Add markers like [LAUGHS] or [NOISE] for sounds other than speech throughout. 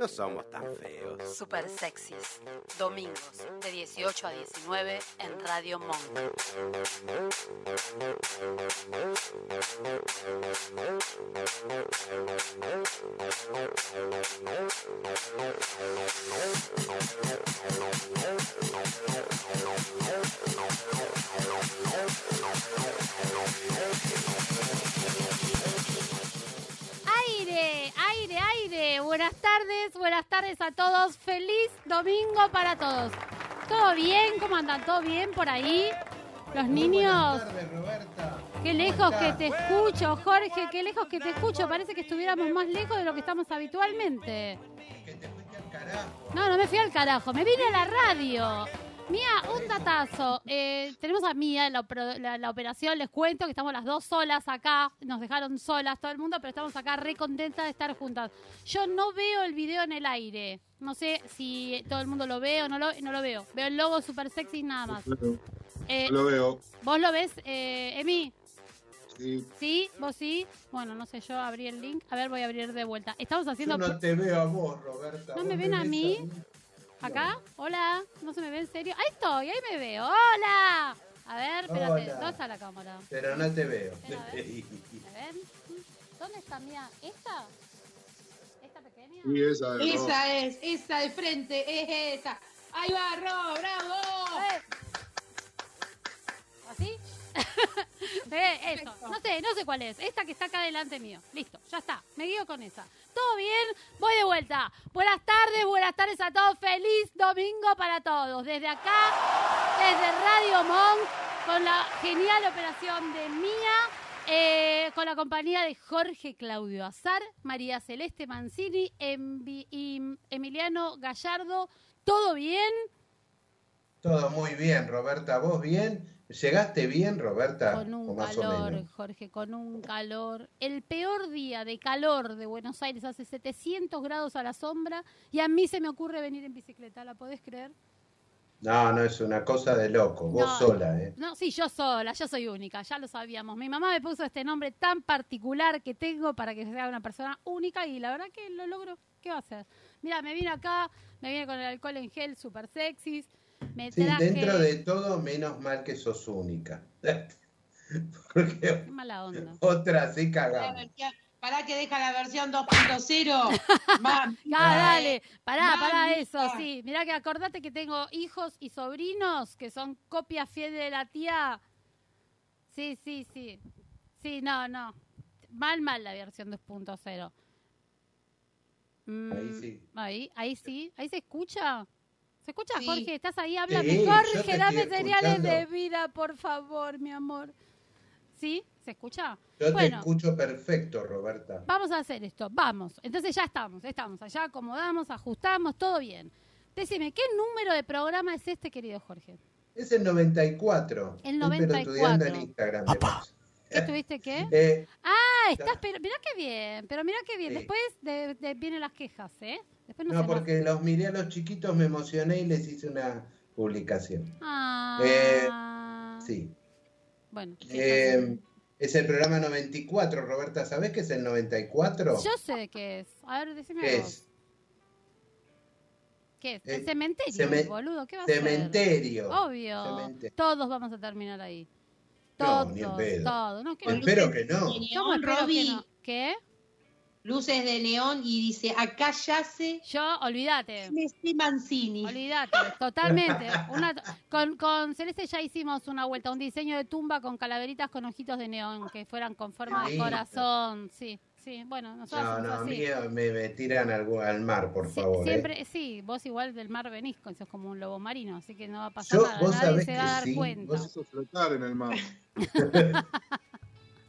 no somos tan feos. Super sexys. Domingos de 18 a 19 en Radio Monk. Aire, aire, aire. Buenas tardes, buenas tardes a todos. Feliz domingo para todos. ¿Todo bien? ¿Cómo andan? ¿Todo bien por ahí? Los niños. Qué lejos que te escucho, Jorge, qué lejos que te escucho. Parece que estuviéramos más lejos de lo que estamos habitualmente. No, no me fui al carajo, me vine a la radio. Mía, un datazo. Eh, tenemos a Mía en la, la- la operación. Les cuento que estamos las dos solas acá. Nos dejaron solas todo el mundo, pero estamos acá re contentas de estar juntas. Yo no veo el video en el aire. No sé si todo el mundo lo ve o no lo, no lo veo. Veo el logo super sexy nada más. Eh, Lo veo. ¿Vos lo ves, eh, Emi? Sí. ¿Sí? ¿Vos sí? Bueno, no sé, yo abrí el link. A ver, voy a abrir de vuelta. Estamos Yo haciendo... no te veo a vos, Roberta. ¿No Vos me ven a mí? ¿Acá? Hola, ¿no se me ve en serio? Ahí estoy, ahí me veo. ¡Hola! A ver, espérate, Hola. ¿dónde está la cámara? Pero no te veo. Espera, a ver. A ver, ¿dónde está mía? ¿Esta? ¿Esta pequeña? Sí, esa de. Esa es, esa de frente, es esa. Ahí va, Ro, bravo. Eh. ¿Así? [LAUGHS] Eh, eso, no sé, no sé cuál es. Esta que está acá delante mío. Listo, ya está. Me guío con esa. ¿Todo bien? Voy de vuelta. Buenas tardes, buenas tardes a todos. Feliz domingo para todos. Desde acá, desde Radio Monk, con la genial operación de Mía, eh, con la compañía de Jorge Claudio Azar, María Celeste Mancini Envi- y Emiliano Gallardo. ¿Todo bien? Todo muy bien, Roberta. ¿Vos bien? ¿Llegaste bien, Roberta? Con ¿O un calor? Jorge, con un calor. El peor día de calor de Buenos Aires hace 700 grados a la sombra y a mí se me ocurre venir en bicicleta, ¿la podés creer? No, no, es una cosa de loco. Vos No, sola, ¿eh? No, sí, yo sola, yo soy única, ya lo sabíamos. Mi mamá me puso este nombre tan particular que tengo para que sea una persona única y la verdad que lo logro. ¿Qué va a hacer? Mira, me vine acá, me vine con el alcohol en gel super sexys, me Sí, traje... dentro de todo, menos mal que sos única. [LAUGHS] Porque Qué mala onda. otra sí cagamos. Pará que deja la versión 2.0. Mamá. Ah, dale, pará, pará Mamita. eso, sí. Mirá que acordate que tengo hijos y sobrinos que son copias fieles de la tía. Sí, sí, sí. Sí, no, no. Mal, mal la versión 2.0. Mm, Ahí sí. Ahí, ahí sí. Ahí se escucha. ¿Se escucha, Sí. Jorge? ¿Estás ahí? Háblame. Sí, Jorge, te dame estoy señales de escuchando. vida, por favor, mi amor. ¿Sí? ¿Se escucha? Yo te bueno. escucho perfecto, Roberta. Vamos a hacer esto, vamos. Entonces ya estamos, estamos allá, acomodamos, ajustamos, todo bien. Decime, ¿qué número de programa es este, querido Jorge? Es el 94. El Estoy pero 94. estudiando en Instagram. ¿Qué tuviste qué? [LAUGHS] Eh, Ah, estás, pero mirá qué bien, pero mirá qué bien. Sí. Después de, de- vienen las quejas, ¿eh? Después no, no, porque los miré a los chiquitos, me emocioné y les hice una publicación. Ah, Eh, Sí. Bueno. ¿qué Eh, es el programa 94, Roberta. ¿Sabés qué es el 94? pasa? Yo sé qué es. A ver, decime ¿Qué vos. es? ¿Qué es? Eh, El cementerio, cemen- boludo. ¿Qué va a ser? Cementerio. Obvio. Todos vamos a terminar ahí. No, Todos, ni en pedo. todos. No, que no. Espero que no. De ¿Cómo neón, espero que Robbie. no? ¿Qué? Luces de neón y dice, acá yace Yo, olvídate. Messi Mancini. Olvídate, totalmente. Una, con, con Celeste ya hicimos una vuelta, un diseño de tumba con calaveritas con ojitos de neón que fueran con forma de corazón. Sí, sí, bueno, nosotros No, no, a así. mí me, me tiran al, al mar, por Sí, favor. ¿eh? siempre, sí, vos igual del mar venís, con- sos como un lobo marino, así que no va a pasar Yo- nada, vos nadie sabés se va a dar sí, cuenta. vos- Eso flotar en el mar. [LAUGHS]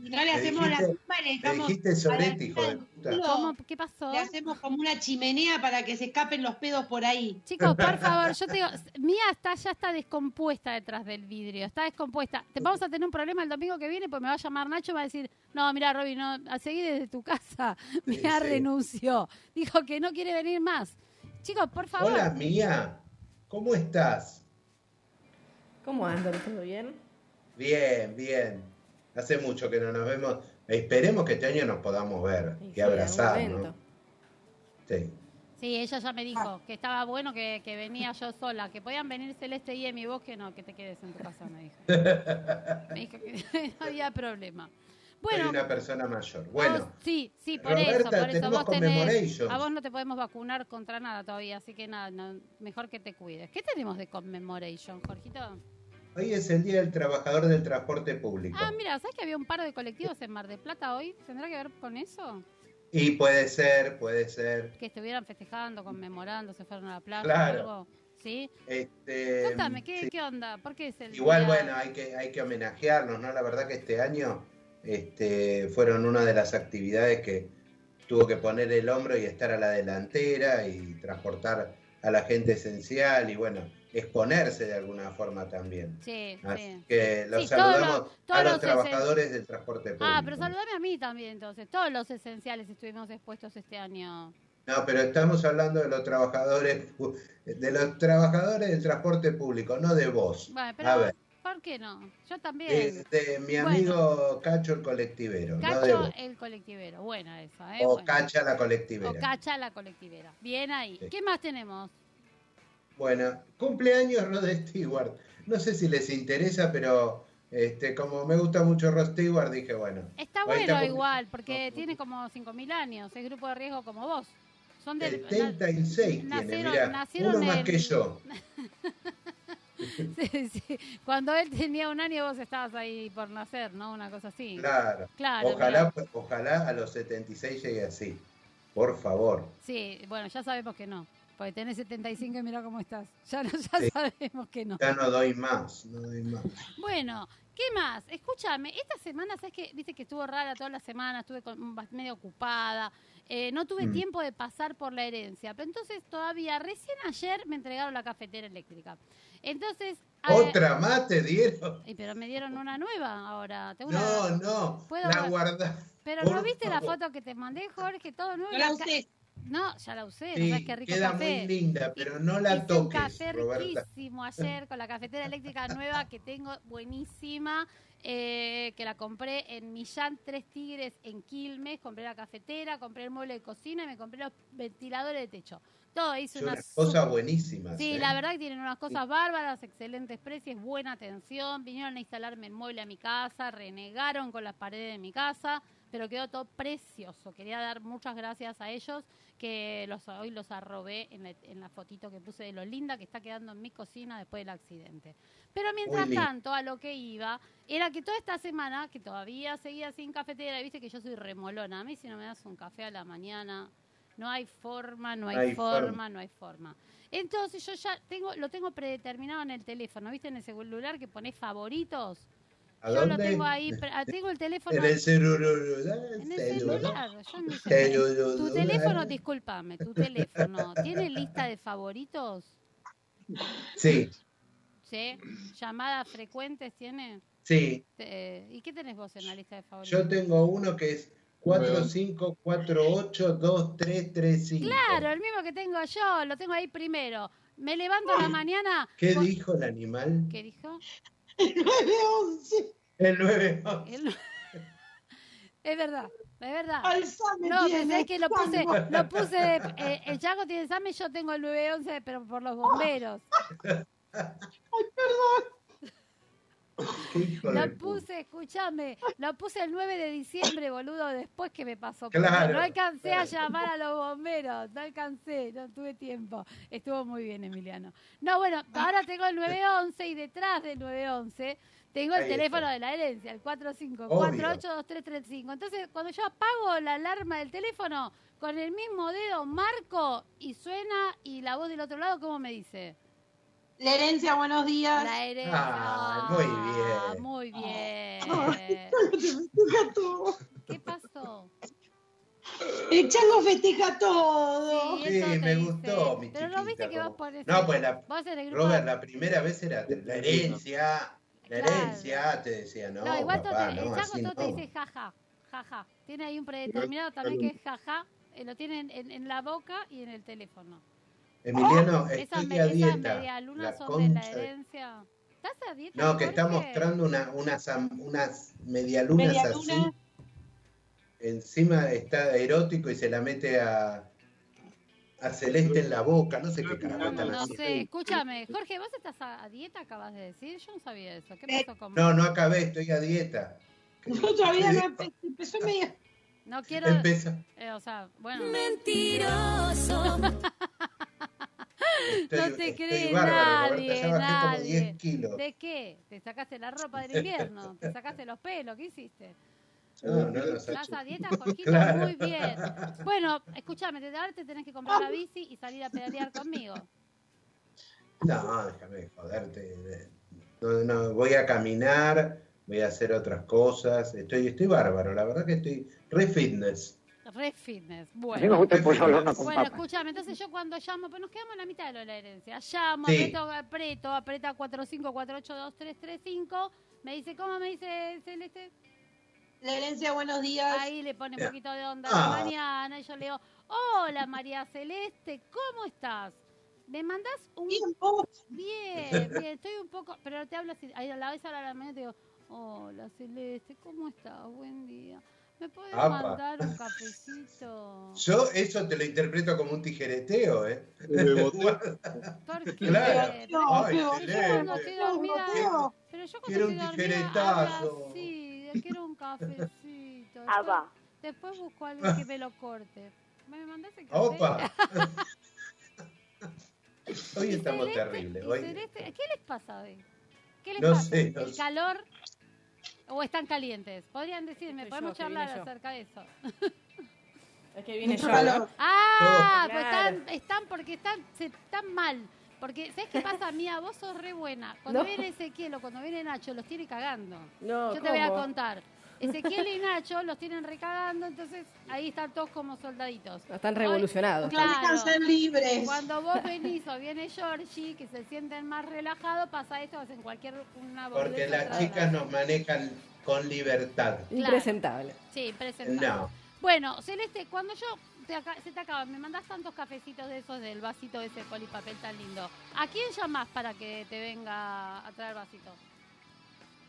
No le hacemos la dijiste- sopa y le dejamos dijiste sorete, hijo de puta. ¿Cómo? ¿Qué pasó? Le hacemos como una chimenea para que se escapen los pedos por ahí. Chicos, por [LAUGHS] favor, yo te digo, Mía está, ya está descompuesta detrás del vidrio, está descompuesta. Te vamos a tener un problema el domingo que viene, pues me va a llamar Nacho y me va a decir, no, mira, Robin, no, a seguir desde tu casa. [LAUGHS] Mía sí. renunció. Dijo que no quiere venir más. Chicos, por favor. Hola, Mía. ¿Cómo estás? ¿Cómo andan? ¿Todo bien? Bien, bien. Hace mucho que no nos vemos. Esperemos que este año nos podamos ver Y abrazar. ¿no? Sí. Sí, ella ya me dijo que estaba bueno que, que venía yo sola, que podían venir Celeste y Emi, vos que no, que te quedes en tu casa, me dijo. [LAUGHS] Me dijo que [LAUGHS] no había problema. Soy Bueno, una persona mayor. vos- Bueno, sí, sí, por Roberta, eso, por eso. Vos tenés, a vos no te podemos vacunar contra nada todavía, así que nada, no, mejor que te cuides. ¿Qué tenemos de commemoration, Jorgito? Hoy es el Día del Trabajador del Transporte Público. Ah, mira, ¿sabes que había un par de colectivos en Mar del Plata hoy? ¿Tendrá que ver con eso? Y puede ser, puede ser. Que estuvieran festejando, conmemorando, se fueron a la playa Claro. o algo. ¿Sí? Este, Cuéntame, ¿qué, sí. ¿qué onda? ¿Por qué es el Igual, día- bueno, hay que, hay que homenajearnos, ¿no? La verdad que este año este, fueron una de las actividades que tuvo que poner el hombro y estar a la delantera y transportar a la gente esencial y, bueno, exponerse de alguna forma también. Sí, Así sí. que los Sí, todos saludamos los- todos a los, los trabajadores del transporte público. Ah, pero saludame a mí también, entonces. Todos los esenciales estuvimos expuestos este año. No, pero estamos hablando de los trabajadores, de los trabajadores del transporte público, no de vos. Bueno, A pero ver, ¿por qué no? Yo también. de, de mi Bueno. amigo Cacho el colectivero, no Cacho vos. el colectivero. Buena esa, ¿eh? O Buena. Cacha la O colectivera. Cacha la colectivera. Bien ahí. Sí. ¿Qué más tenemos? Bueno, cumpleaños Rod Stewart. No sé si les interesa, pero este, como me gusta mucho Rod Stewart, dije, bueno. Está bueno igual, porque tiene como 5.000 años. Es grupo de riesgo como vos. Son del... 76 na- tiene, nacieron- mira, nacieron uno más que yo. [LAUGHS] Sí, sí. Cuando él tenía un año vos estabas ahí por nacer, ¿no? Una cosa así. Claro. Claro, Ojalá, ojalá a los 76 llegue así. Por favor. Sí, bueno, ya sabemos que no. Porque tenés 75 y mira cómo estás. Ya, no- ya Sí. sabemos que no. Ya no doy más, no doy más. Bueno, ¿qué más? Escúchame, esta semana, ¿sabes qué? Viste que estuvo rara toda la semana, estuve con- medio ocupada. eh, no tuve Mm. tiempo de pasar por la herencia. Pero entonces todavía, recién ayer me entregaron la cafetera eléctrica. Entonces... ¿Otra más te dieron? Pero me dieron una nueva ahora. Tengo una- No, no, ¿Puedo la ver? guarda. Pero por ¿no viste la foto que te mandé, Jorge? Todo nuevo. No la ca- usé. No, ya la usé. no Sí, sabes qué rico queda café. muy linda, pero no la Hice un toques, café Roberta. riquísimo ayer con la cafetera eléctrica nueva que tengo, buenísima, eh, que la compré en Millán Tres Tigres en Quilmes. Compré la cafetera, compré el mueble de cocina y me compré los ventiladores de techo. Todo hice Son unas cosas buenísimas. Sí, ¿eh? la verdad que tienen unas cosas bárbaras, excelentes precios, buena atención. Vinieron a instalarme el mueble a mi casa, renegaron con las paredes de mi casa, pero quedó todo precioso. Quería dar muchas gracias a ellos, que los, hoy los arrobé en la, en la fotito que puse de lo linda que está quedando en mi cocina después del accidente. Pero mientras tanto, a lo que iba, era que toda esta semana, que todavía seguía sin cafetera, y viste que yo soy remolona, a mí si no me das un café a la mañana, no hay forma, no hay, forma, forma. no hay forma. Entonces yo ya tengo, lo tengo predeterminado en el teléfono, ¿viste? En el celular que pones favoritos. ¿A Yo lo tengo ahí, ah, tengo el teléfono En el celular. en el celular. yo en. Celular. Tu teléfono, discúlpame, tu teléfono, ¿tiene lista de favoritos? Sí, ¿Sí? ¿Llamadas frecuentes tiene? sí. ¿Y qué tenés vos en la lista de favoritos? Yo tengo uno que es 45482335. Claro, el mismo que tengo yo, lo tengo ahí primero. Me levanto a la mañana. ¿Qué dijo el animal? ¿Qué dijo? 911. El 911. Él no- Es verdad, es verdad. Alzame No, pensé que lo puse, lo puse, eh, el Chaco tiene examen, yo tengo el 911, pero por los bomberos. ¿Qué hijo puta? puse, escúchame, lo puse el 9 de diciembre, boludo, después que me pasó. Claro, no alcancé a llamar a los bomberos, no alcancé, no tuve tiempo. Estuvo muy bien, Emiliano. No, bueno, ahora tengo el 911 y detrás del 911 tengo el Ahí teléfono está. de la herencia, el 45 Obvio. 482335. Entonces, cuando yo apago la alarma del teléfono, con el mismo dedo marco y suena y la voz del otro lado, ¿cómo me dice? La herencia, buenos días. La herencia. Ah, muy bien. Muy bien. Te festeja todo. ¿Qué pasó? El chango festeja todo. Sí, me dice. gustó, mi Pero no viste que como- vos ponés. No, pues la, Vos en el grupo. Robert, la primera vez era la herencia, la Claro. herencia, te decía, no, No, igual papá, te- no, el chango todo te dice jaja, jaja. Tiene ahí un predeterminado también que es jaja. eh, lo tiene en, en- en la boca y en el teléfono. Emiliano, Esas, estoy a dieta. La son de la herencia. ¿Estás a dieta? No, que está mostrando una, unas, unas medialunas Medialuna. así. Encima está erótico y se la mete a, a Celeste en la boca. No sé qué carajo están No haciendo. sé, escúchame. Jorge, ¿vos estás a, a dieta, acabas de decir? Yo no sabía eso. ¿Qué pasó con No, no acabé, estoy a dieta. [LAUGHS] No, todavía no empe- empezó medio. No quiero... Empieza. eh, o sea, bueno... Mentiroso. [LAUGHS] Estoy, No te cree bárbaro, nadie, Roberta, ya bajé como nadie. 10 kilos. ¿De qué? ¿Te sacaste la ropa del [LAUGHS] invierno? ¿Te sacaste los pelos? ¿Qué hiciste? No, no, no, ¿Estás a dieta, Jorgito? Claro. Muy bien. Bueno, escúchame, desde ahora te tenés que comprar la bici y salir a pedalear conmigo. No, déjame joderte. No, no, voy a caminar, voy a hacer otras cosas. Estoy, estoy bárbaro, la verdad que estoy re fitness. Re fitness. A mí me Bueno. gusta el pollo al horno con Bueno, papa. escúchame, entonces yo cuando llamo, pues nos quedamos en la mitad de lo de la herencia. Llamo, Sí. aprieto, aprieto, aprieta 45482335. Me dice, ¿cómo me dice Celeste? La herencia, buenos días. Ahí le pone un poquito de onda a Ah. mañana y yo le digo, hola María Celeste, ¿cómo estás? ¿Me mandás un Bien. Bien, bien, estoy un poco, pero te hablo así, ahí a la vez a la mañana te digo, hola Celeste, ¿cómo estás? Buen día. ¿Me puedes Apa. mandar un cafecito? Yo eso te lo interpreto como un tijereteo, ¿eh? [LAUGHS] ¿Por qué? Claro. No, Ay, pero yo cuando estoy dormida, Boteo. pero yo cuando Quiero estoy un dormida tijeretazo. hablo así, quiero un cafecito. Ah, Después, va. después busco a alguien que me lo corte. ¿Me mandás el café? ¡Opa! [LAUGHS] Hoy estamos terribles. Hoy, ¿Qué les pasa hoy? ¿Qué les No pasa? sé, no ¿El sé. calor o están calientes? Podrían decirme, podemos yo, charlar acerca de eso. [LAUGHS] Es que viene Mucho yo. calor. ¿no? Ah, Todo. pues Claro. están, están porque están, se, están mal. Porque, ¿sabes qué pasa, Mía? Vos sos re buena. Cuando [LAUGHS] No. viene Ezequiel o cuando viene Nacho, los tiene cagando. No, Yo te voy a contar. Ezequiel y Nacho los tienen recagando, entonces ahí están todos como soldaditos. Están Hoy- revolucionados. Claro. Ser libres. Cuando vos venís o viene Georgie, que se sienten más relajados, pasa esto, hacen cualquier una porque las chicas nos manejan con libertad. Impresentable. Sí, presentable. No. Bueno, Celeste, cuando yo te aca- se te acaba, me mandás tantos cafecitos de esos del vasito de ese polipapel tan lindo. ¿A quién llamás para que te venga a traer vasito?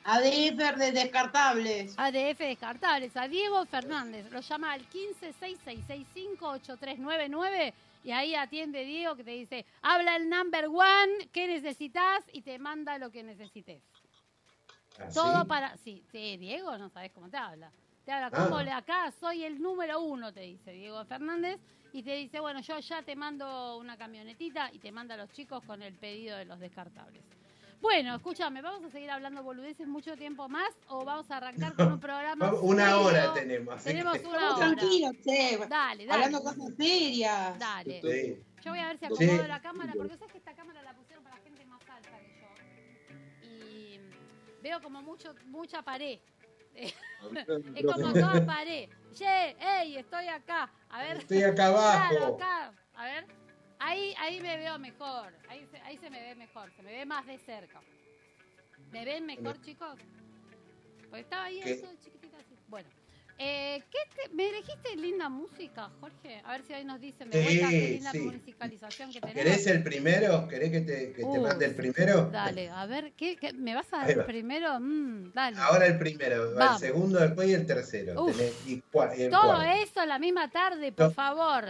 ADF de descartables. ADF Descartables, a Diego Fernández. Lo llama al 1566658399 y ahí atiende Diego que te dice, habla el number one, ¿qué necesitas? Y te manda lo que necesites. ¿Así? Todo para... Sí, sí, Diego, no sabes cómo te habla. Te habla Ah. como le acá, soy el número uno, te dice Diego Fernández. Y te dice, bueno, yo ya te mando una camionetita y te manda a los chicos con el pedido de los descartables. Bueno, escúchame, ¿vamos a seguir hablando boludeces mucho tiempo más o vamos a arrancar con un programa [LAUGHS] Una serio? hora tenemos. así Tenemos que- una Estamos hora. tranquilos, che. Dale, Hablando dale. cosas serias. Dale. Sí. Yo voy a ver si Sí. acomodo la cámara, porque sabes que esta cámara la pusieron para gente más alta que yo. Y veo como mucho, mucha pared. [LAUGHS] Es como toda pared. Che, ey, estoy acá. A ver. Estoy acá [LAUGHS] abajo. Claro, acá. A ver. Ahí, ahí me veo mejor. Ahí se, ahí se me ve mejor. Se me ve más de cerca. ¿Me ven mejor, chicos? Porque estaba ahí ¿Qué? eso chiquitita así. Bueno. Eh, ¿qué te- ¿Me elegiste linda música, Jorge? A ver si ahí nos dicen de Sí, qué linda sí. musicalización que tenemos. ¿Querés el primero? ¿Querés que te, que te Uh, mande el primero? Dale, a ver, ¿qué, qué- me vas a dar el primero? Mm, dale. Ahora el primero, Vamos. el segundo después y el tercero. Uf. Tenés- y cua- y el Todo eso la misma tarde, por No. favor.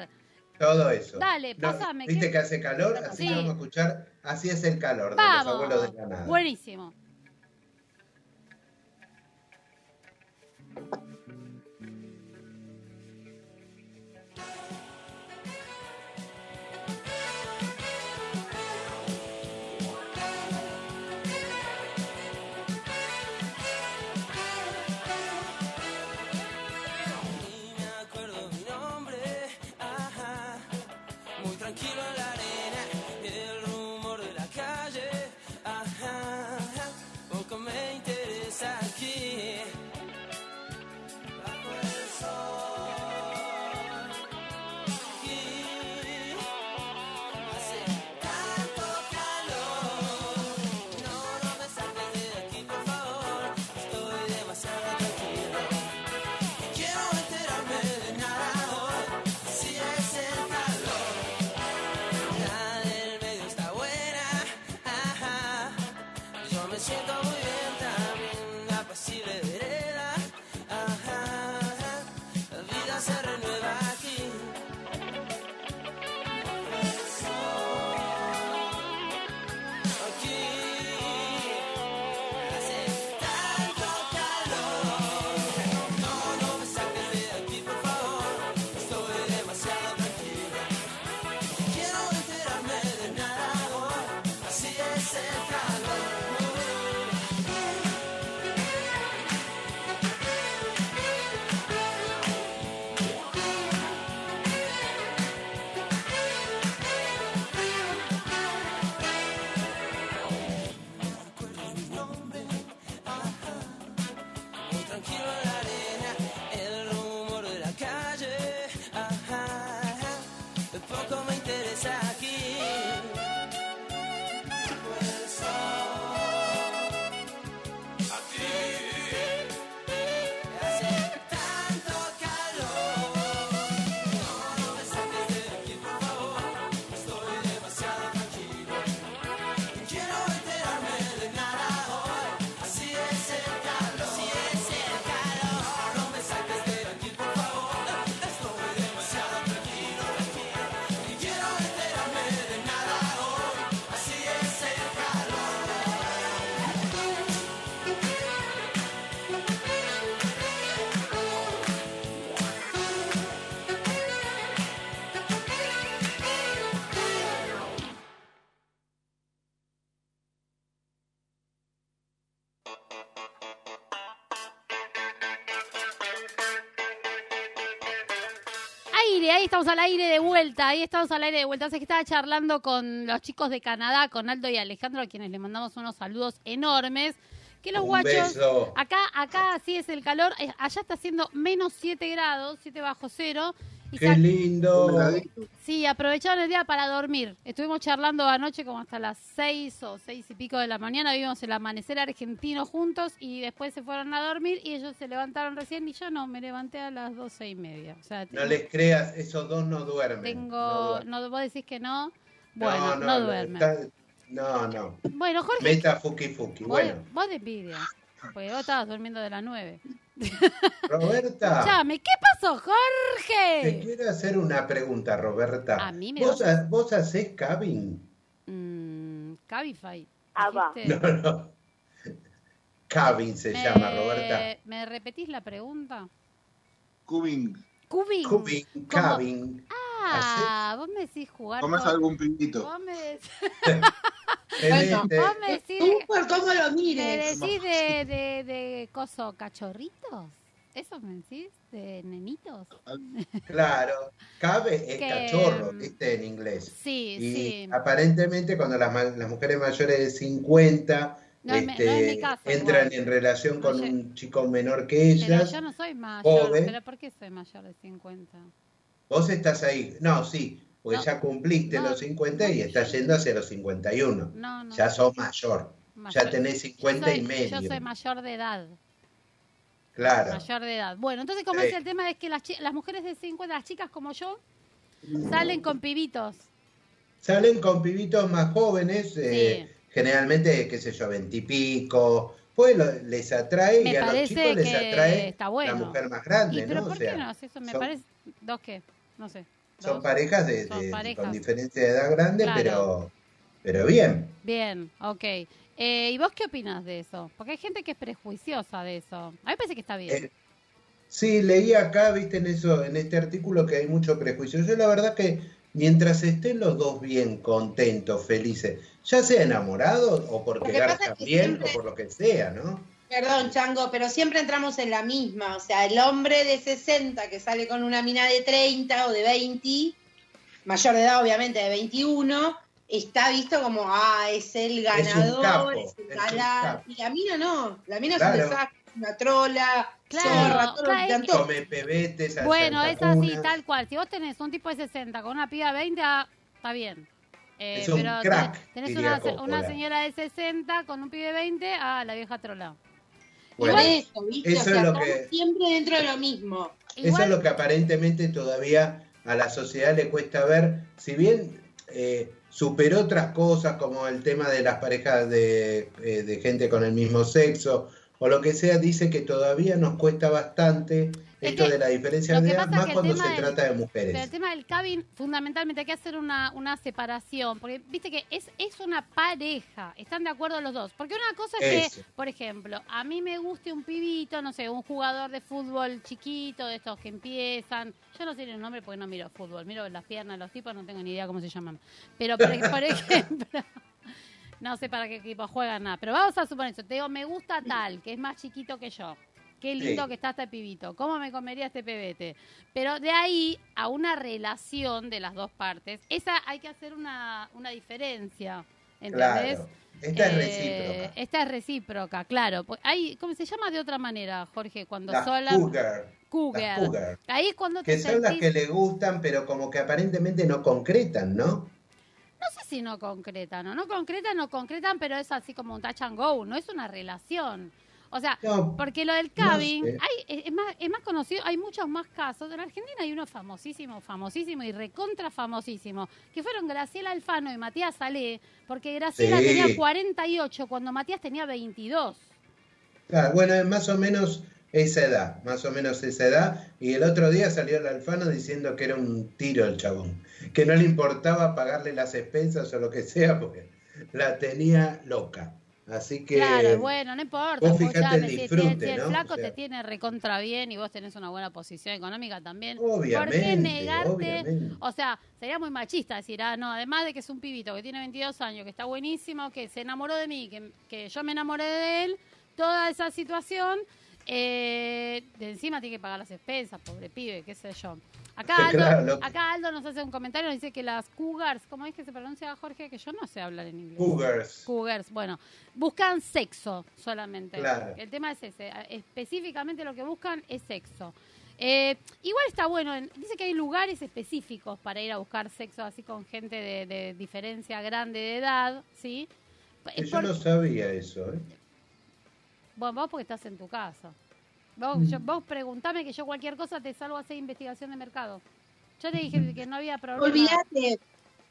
Todo eso. Dale, No, pásame, ¿Viste ¿qué- que hace calor? Así Sí. vamos a escuchar. Así es el calor de los Vamos. abuelos de Granada. Buenísimo. Aire, ahí estamos al aire de vuelta, ahí estamos al aire de vuelta. Así que estaba charlando con los chicos de Canadá, con Aldo y Alejandro, a quienes le mandamos unos saludos enormes. Que los Un guachos, beso. acá, acá sí es el calor, eh, allá está haciendo menos 7 grados, 7 bajo cero. Qué lindo. Sí, aprovecharon el día para dormir. Estuvimos charlando anoche como hasta las seis o seis y pico de la mañana. Vimos el amanecer argentino juntos y después se fueron a dormir y ellos se levantaron recién y yo no, me levanté a las doce y media. O sea, No les creas, esos dos no duermen. tengo, no, duermen. no, vos decís que no. Bueno, no, duermen. está- no, no. Bueno, Jorge, Meta fuki fuki. vos, Bueno, vos de envidia. Porque vos estabas durmiendo de las nueve. Roberta, Llame, ¿qué pasó, te Jorge? quiero hacer una pregunta, Roberta. A mí me ¿Vos, ha- vos hacés cabin? Mm, Cabify. Ah, va. No, no. Cabin se Me- llama, Roberta. ¿Me repetís la pregunta? Cubing, Cubing. Cubin, ¿Cómo? cabin. Ah, vos me decís jugar comes con- algún pibito. [LAUGHS] Vos me, decís- Bueno, vos me decís, Súper cómo lo me mires. decís de, de, de coso cachorritos. ¿Eso me decís? ¿De nenitos? Claro, cabe es Que, cachorro, mm, viste, en inglés. Sí, Y sí. aparentemente cuando las, ma- las mujeres mayores de 50 No este, no es mi caso, entran igual. en relación con Oye, un chico menor que Pero ellas, yo no soy mayor. joven. ¿Pero por qué soy mayor de 50? Vos estás ahí. No, sí, porque No, ya cumpliste no, los 50 y estás yendo hacia los 51. No, no. Ya sos mayor. Mayor. Ya tenés 50 yo soy, y medio. Yo soy mayor de edad. Claro. Mayor de edad. Bueno, entonces, como Sí. es el tema es que las, las mujeres de 50, las chicas como yo, salen con pibitos. Salen con pibitos más jóvenes, eh, generalmente, qué sé yo, veintipico. Pues les atrae Me y a los chicos les atrae está bueno. la mujer más grande, ¿Y pero ¿no? por o sea, qué no? Eso me son- parece... ¿Dos qué? No sé. Son Dos. parejas de, Son de- parejas. con diferencia de edad grande, Claro. pero, pero bien. Bien, ok. Eh, ¿Y vos qué opinas de eso? Porque hay gente que es prejuiciosa de eso. A mí me parece que está bien. Eh, Sí, leí acá, viste, en eso, en este artículo que hay mucho prejuicio. Yo la verdad que mientras estén los dos bien, contentos, felices, ya sea enamorados o porque Lo que pasa garzan es que bien siempre- o por lo que sea, ¿no? Perdón, Chango, pero siempre entramos en la misma. O sea, el hombre de 60 que sale con una mina de 30 o de 20, mayor de edad obviamente de 21, está visto como, ah, es el Es un ganador, capo, es el es un galán. capo. Y la mina no, la mina es Claro. un desastre, una trola, Claro, zorra, todo. Come pebetes, Bueno, es así, tal cual. Si vos tenés un tipo de 60 con una piba de 20, ah, está bien. Eh, Es un pero crack, te- tenés una, una señora de 60 con un pibe de 20, ah, la vieja trola. Bueno, eso, ¿viste? eso o sea, es lo que- siempre dentro de lo mismo. Eso Igual, es lo que aparentemente todavía a la sociedad le cuesta ver, si bien eh, superó otras cosas como el tema de las parejas de, eh, de gente con el mismo sexo o lo que sea, dice que todavía nos cuesta bastante Es esto que de la diferencia de edad, es más cuando se del- trata de pero el mujeres. tema del cabin, fundamentalmente hay que hacer una, una separación, porque viste que es, es una pareja, están de acuerdo los dos. Porque una cosa es Eso. que, por ejemplo, a mí me guste un pibito, no sé, un jugador de fútbol chiquito, de estos que empiezan, yo no sé ni el nombre porque no miro fútbol, miro las piernas de los tipos, no tengo ni idea cómo se llaman. Pero, por, ej- por [LAUGHS] ejemplo... No sé para qué equipo juegan nada, pero vamos a suponer eso. Te digo, me gusta tal, que es más chiquito que yo. Qué lindo Sí. que está este pibito. ¿Cómo me comería este pebete? Pero de ahí a una relación de las dos partes, esa hay que hacer una, una diferencia. ¿Entendés? Claro. Esta es Eh, recíproca. Esta es recíproca, claro. Pues Hay, ¿Cómo se llama de otra manera, Jorge? Cuando Las sola. cougar, Cougar. las cougar, Ahí es cuando que te son las sentís- que le gustan, pero como que aparentemente no concretan, ¿no? No sé si no concretan o no concretan, no concretan, pero es así como un touch and go, no es una relación. O sea, No, porque lo del no cabin, sé. hay, es, es más, es más conocido, hay muchos más casos. En Argentina hay uno famosísimo, famosísimo y recontra famosísimo, que fueron Graciela Alfano y Matías Salé, porque Graciela Sí. tenía 48 cuando Matías tenía 22. Claro, bueno, es más o menos esa edad, más o menos esa edad. Y el otro día salió el Alfano diciendo que era un tiro el chabón, que no le importaba pagarle las expensas o lo que sea, porque la tenía loca. Así que Claro, bueno, no importa. vos fijate el escuchame, si- si, disfrute, si el ¿no? flaco O sea- te tiene recontra bien y vos tenés una buena posición económica también, obviamente, ¿por qué negarte? obviamente. O sea, sería muy machista decir, ah, no, además de que es un pibito que tiene 22 años, que está buenísimo, que se enamoró de mí, que, que yo me enamoré de él, toda esa situación, eh, de encima tiene que pagar las expensas, pobre pibe, qué sé yo. Acá Aldo, acá nos hace un comentario, nos dice que las cougars, ¿cómo es que se pronuncia Jorge? Que yo no sé hablar en inglés. Cougars. Cougars, bueno, buscan sexo solamente. Claro. El tema es ese, a- específicamente lo que buscan es sexo. Eh, igual está bueno, en- dice que hay lugares específicos para ir a buscar sexo así con gente de, de diferencia grande de edad, ¿sí? Yo Por- no sabía eso, ¿eh? Bueno, vos porque estás en tu casa. Vos, Mm. yo- vos preguntame que yo cualquier cosa te salgo a hacer investigación de mercado. Yo te dije que no había problema. Olvídate.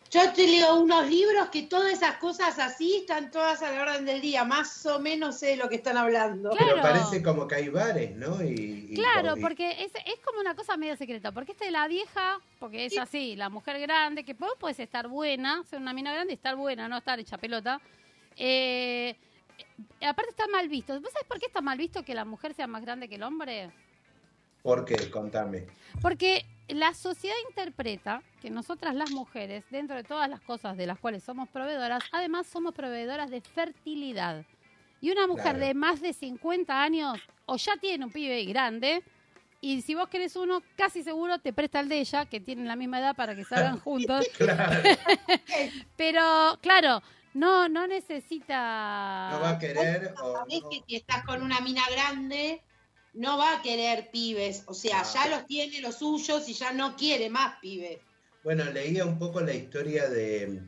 Yo te leo unos libros que todas esas cosas así están todas a la orden del día. Más o menos sé de lo que están hablando. Pero parece como que hay bares, ¿no? Y, y- Claro, y- porque es, es como una cosa medio secreta. Porque esta es la vieja, porque es así, la mujer grande, que vos puedes estar buena, ser una mina grande y estar buena, no estar hecha pelota. Eh, aparte está mal visto. ¿Vos sabés por qué está mal visto que la mujer sea más grande que el hombre? ¿Por qué? Contame. Porque la sociedad interpreta que nosotras las mujeres, dentro de todas las cosas de las cuales somos proveedoras, además somos proveedoras de fertilidad. Y una mujer Claro. de más de 50 años o ya tiene un pibe grande, y si vos querés uno, casi seguro te presta el de ella, que tienen la misma edad para que salgan [LAUGHS] juntos. [LAUGHS] Pero, claro, no, no necesita... No va a querer o Sabés que si estás con una mina grande, no va a querer pibes. O sea, No. ya los tiene los suyos y ya no quiere más pibes. Bueno, leía un poco la historia de,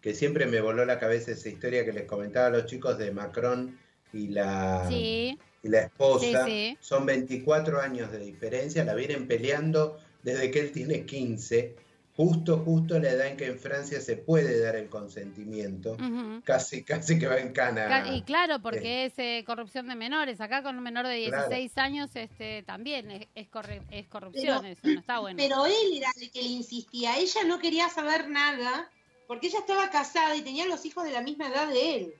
que siempre me voló la cabeza esa historia que les comentaba a los chicos de Macron y la, Sí, y la esposa. Sí, sí. Son 24 años de diferencia, la vienen peleando desde que él tiene 15, justo, justo la edad en que en Francia se puede dar el consentimiento. Casi, casi que va en cana. Ca- Y claro, porque es eh, corrupción de menores. Acá con un menor de Claro. 16 años este también es, es, corre- es corrupción, Pero- eso no está bueno. Pero él era el que le insistía. Ella no quería saber nada porque ella estaba casada y tenía los hijos de la misma edad de él.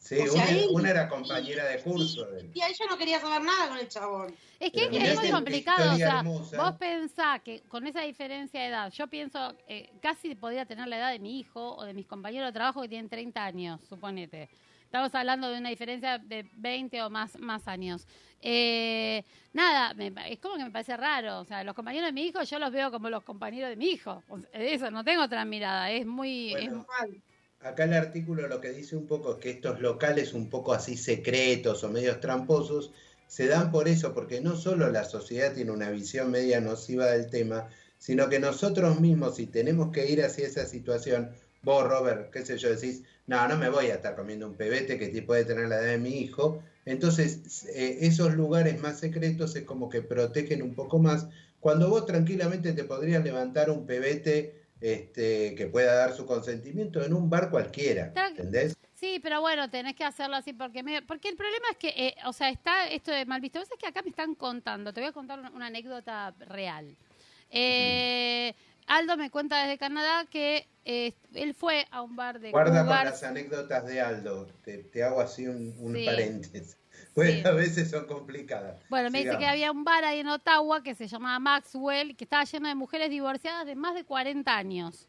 Sí, o sea, una, él- una era compañera de curso de él. Y ella no quería saber nada con el chabón. es que Pero es, muy qué complicado, o sea, hermosa. vos pensás que con esa diferencia de edad, yo pienso, eh, casi podría tener la edad de mi hijo o de mis compañeros de trabajo que tienen 30 años, suponete. Estamos hablando de una diferencia de 20 o más, más años. Eh, nada, me pa- es como que me parece raro. O sea, los compañeros de mi hijo yo los veo como los compañeros de mi hijo. O sea, eso, no tengo otra mirada. Es muy... es- Bueno, acá el artículo lo que dice un poco es que estos locales un poco así secretos o medios tramposos se dan por eso, porque no solo la sociedad tiene una visión media nociva del tema, sino que nosotros mismos, si tenemos que ir hacia esa situación, vos, Robert, qué sé yo, decís, no, no me voy a estar comiendo un pebete que puede tener la edad de mi hijo. Entonces, eh, esos lugares más secretos es como que protegen un poco más. Cuando vos tranquilamente te podrías levantar un pebete este, que pueda dar su consentimiento en un bar cualquiera, ¿entendés? Sí, pero bueno, tenés que hacerlo así porque me- porque el problema es que, eh, o sea, está esto de mal visto. Vos sabés que acá me están contando, te voy a contar una, una anécdota real. Eh, Aldo me cuenta desde Canadá que eh, él fue a un bar de Guarda con las anécdotas de Aldo, te, te hago así un, un Sí. paréntesis. Pues Sí. a veces son complicadas. Bueno, me dice que había un bar ahí en Ottawa que se llamaba Maxwell, que estaba lleno de mujeres divorciadas de más de 40 años.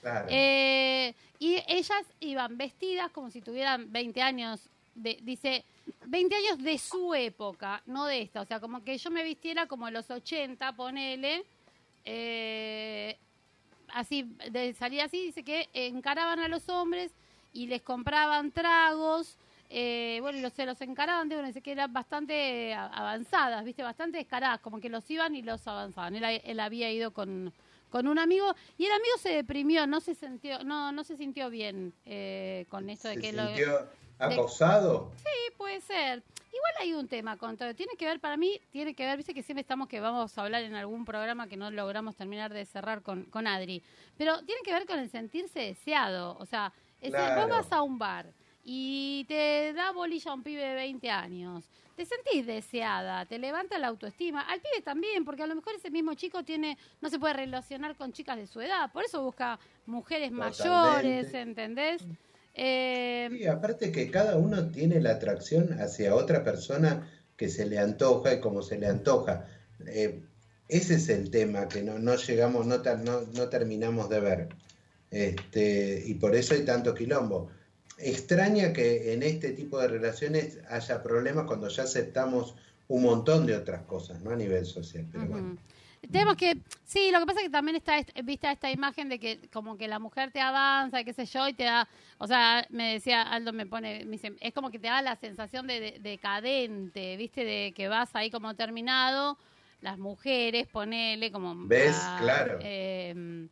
Claro. Eh, y ellas iban vestidas como si tuvieran 20 años, de, dice, 20 años de su época, no de esta. O sea, como que yo me vistiera como en los 80, ponele. eh, así, de salir así, dice que encaraban a los hombres y les compraban tragos. Eh, bueno, y los, se los encaraban, digo, dice que eran bastante a- avanzadas, viste, bastante descaradas, como que los iban y los avanzaban. Él, él había ido con, con un amigo y el amigo se deprimió, no se sintió, no, no se sintió bien eh, con esto de ¿Se que lo, sintió acosado? Sí, puede ser. Igual hay un tema con todo. Tiene que ver, para mí, tiene que ver, viste que siempre estamos que vamos a hablar en algún programa que no logramos terminar de cerrar con, con Adri. Pero tiene que ver con el sentirse deseado. O sea, es decir, vos vas a un bar y te da bolilla a un pibe de 20 años. Te sentís deseada, te levanta la autoestima. Al pibe también, porque a lo mejor ese mismo chico tiene no se puede relacionar con chicas de su edad. Por eso busca mujeres Totalmente. mayores, ¿entendés? Eh, Sí, aparte que cada uno tiene la atracción hacia otra persona que se le antoja y como se le antoja. Eh, ese es el tema que no, no llegamos, no, no, no terminamos de ver. Este, y por eso hay tanto quilombo. Extraña que en este tipo de relaciones haya problemas cuando ya aceptamos un montón de otras cosas, ¿no? A nivel social. Pero bueno. Tenemos que, sí, lo que pasa es que también está est- vista esta imagen de que como que la mujer te avanza, qué sé yo, y te da, o sea, me decía, Aldo me pone, me dice, es como que te da la sensación de, de- decadente, viste, de que vas ahí como terminado, las mujeres, ponele como... ¿Ves? Claro. eh,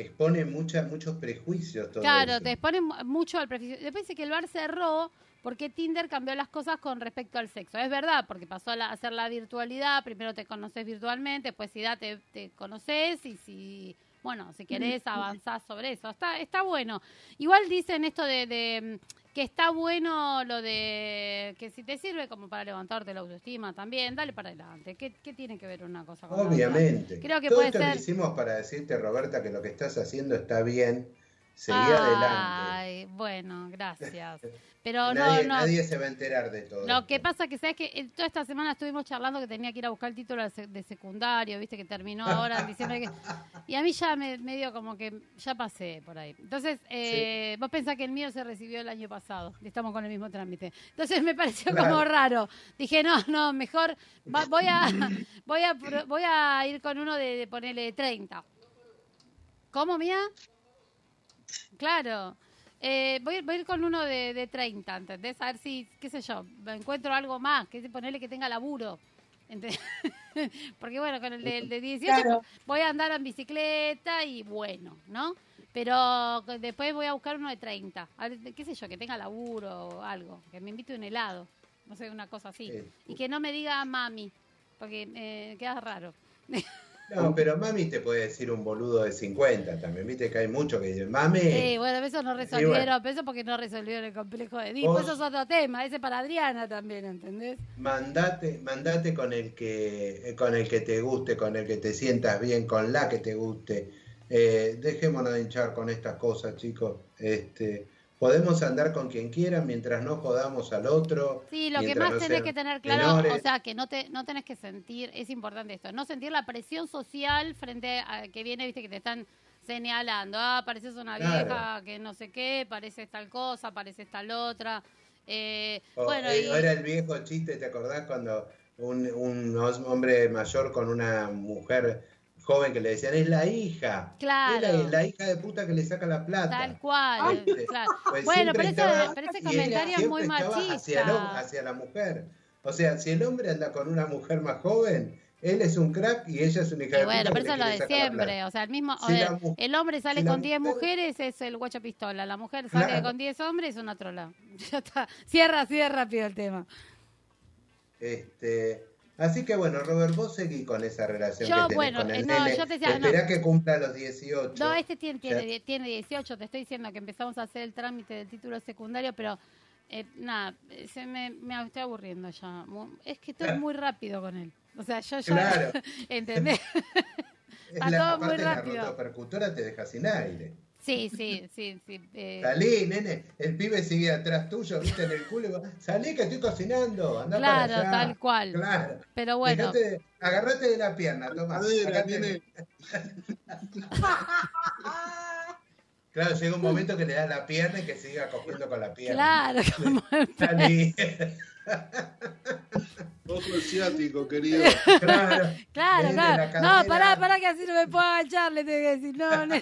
Expone mucha, muchos prejuicios todo Claro, eso. te exponen mu- mucho al prejuicio. Después dice que el bar cerró porque Tinder cambió las cosas con respecto al sexo. Es verdad, porque pasó a, la- a hacer la virtualidad. Primero te conoces virtualmente, después si da te, te conoces y si, bueno, si querés avanzás sobre eso. Está, está bueno. Igual dicen esto de, de, mm, que está bueno lo de que si te sirve como para levantarte la autoestima también, dale para adelante. ¿Qué, qué tiene que ver una cosa con la otra? Obviamente. Creo que Todo puede esto ser- lo hicimos para decirte, Roberta, que lo que estás haciendo está bien. Seguí adelante. Ay, bueno, gracias. [LAUGHS] Pero nadie, no, no. nadie se va a enterar de todo. Lo que pasa que, ¿sabes que Toda esta semana estuvimos charlando que tenía que ir a buscar el título de sec- de secundario, viste, que terminó ahora en diciembre. que- [LAUGHS] y a mí ya me medio como que ya pasé por ahí. Entonces, eh, vos pensás que el mío se recibió el año pasado. y Estamos con el mismo trámite. Entonces me pareció Claro. como raro. Dije, no, no, mejor va- voy a [LAUGHS] voy a voy a ir con uno de, de ponerle 30. ¿Cómo, mía? Claro. Eh, voy, a ir- voy a ir con uno de, de 30, ¿entendés? A ver si, qué sé yo, encuentro algo más, que ponerle que tenga laburo. [LAUGHS] Porque bueno, con el de, el de 18 Claro. voy a andar en bicicleta y bueno, ¿no? Pero después voy a buscar uno de 30. A ver, qué sé yo, que tenga laburo o algo, que me invite un helado, no sé, una cosa así. Sí. Y que no me diga mami, porque eh, queda raro. [LAUGHS] No, pero mami te puede decir un boludo de 50 también. Viste que hay muchos que dicen, mami. Sí, bueno, eso no resolvieron, bueno. eso porque no resolvieron el complejo de Edipo. Eso es otro tema, ese para Adriana también, ¿entendés? Mandate, mandate con el que con el que te guste, con el que te sientas bien, con la que te guste. Eh, dejémonos de hinchar con estas cosas, chicos. Este, podemos andar con quien quiera mientras no jodamos al otro. Sí, lo que más no tenés que tener claro, menores. o sea, que no te no tenés que sentir, es importante esto, no sentir la presión social frente a que viene, viste, que te están señalando, ah, pareces una Claro. vieja que no sé qué, pareces tal cosa, pareces tal otra. Eh, O, bueno, eh, y- era el viejo chiste, ¿te acordás cuando un, un hombre mayor con una mujer joven que le decían, es la hija? Claro. Es la, la hija de puta que le saca la plata. Tal cual, Este, [LAUGHS] claro. pues bueno, pero, estaba- pero ese comentario es muy machista. Hacia, el hom- hacia la mujer. O sea, si el hombre anda con una mujer más joven, él es un crack y ella es una hija Y de bueno, puta pero eso es lo de siempre. O sea, el mismo. Si eh, el hombre sale si con 10 mujer- mujeres, es el guacho pistola. La mujer sale Claro. con 10 hombres, es una trola. [LAUGHS] Ya está. Cierra así de rápido el tema. Este, así que bueno, Robert, vos seguí con esa relación Yo, que tenés bueno, con el no, nene. yo te decía, no. Esperá que cumpla los 18. No, este tiene, tiene, tiene 18. Te estoy diciendo que empezamos a hacer el trámite del título secundario, pero eh, nada, eh, se me, me estoy aburriendo ya. Es que estoy muy rápido con él. O sea, yo ya. Claro. [LAUGHS] ¿Entendés? [LAUGHS] Es la, todo muy aparte la rápido. rotopercutora te deja sin aire. Sí, sí, sí. sí eh, Salí, nene. El pibe sigue atrás tuyo, viste en el culo. y Salí que estoy cocinando. Andá Claro, para allá. tal cual. Claro. Pero bueno. Dejate de- agarrate de la pierna, Tomás. [LAUGHS] Claro, llega un momento que le das la pierna y que siga cogiendo con la pierna. Claro, [LAUGHS] como Salí. Ojo [LAUGHS] asiático, querido. Claro. Claro, claro. la No, pará, pará que así no me puedo agachar, le tengo que decir. No, no,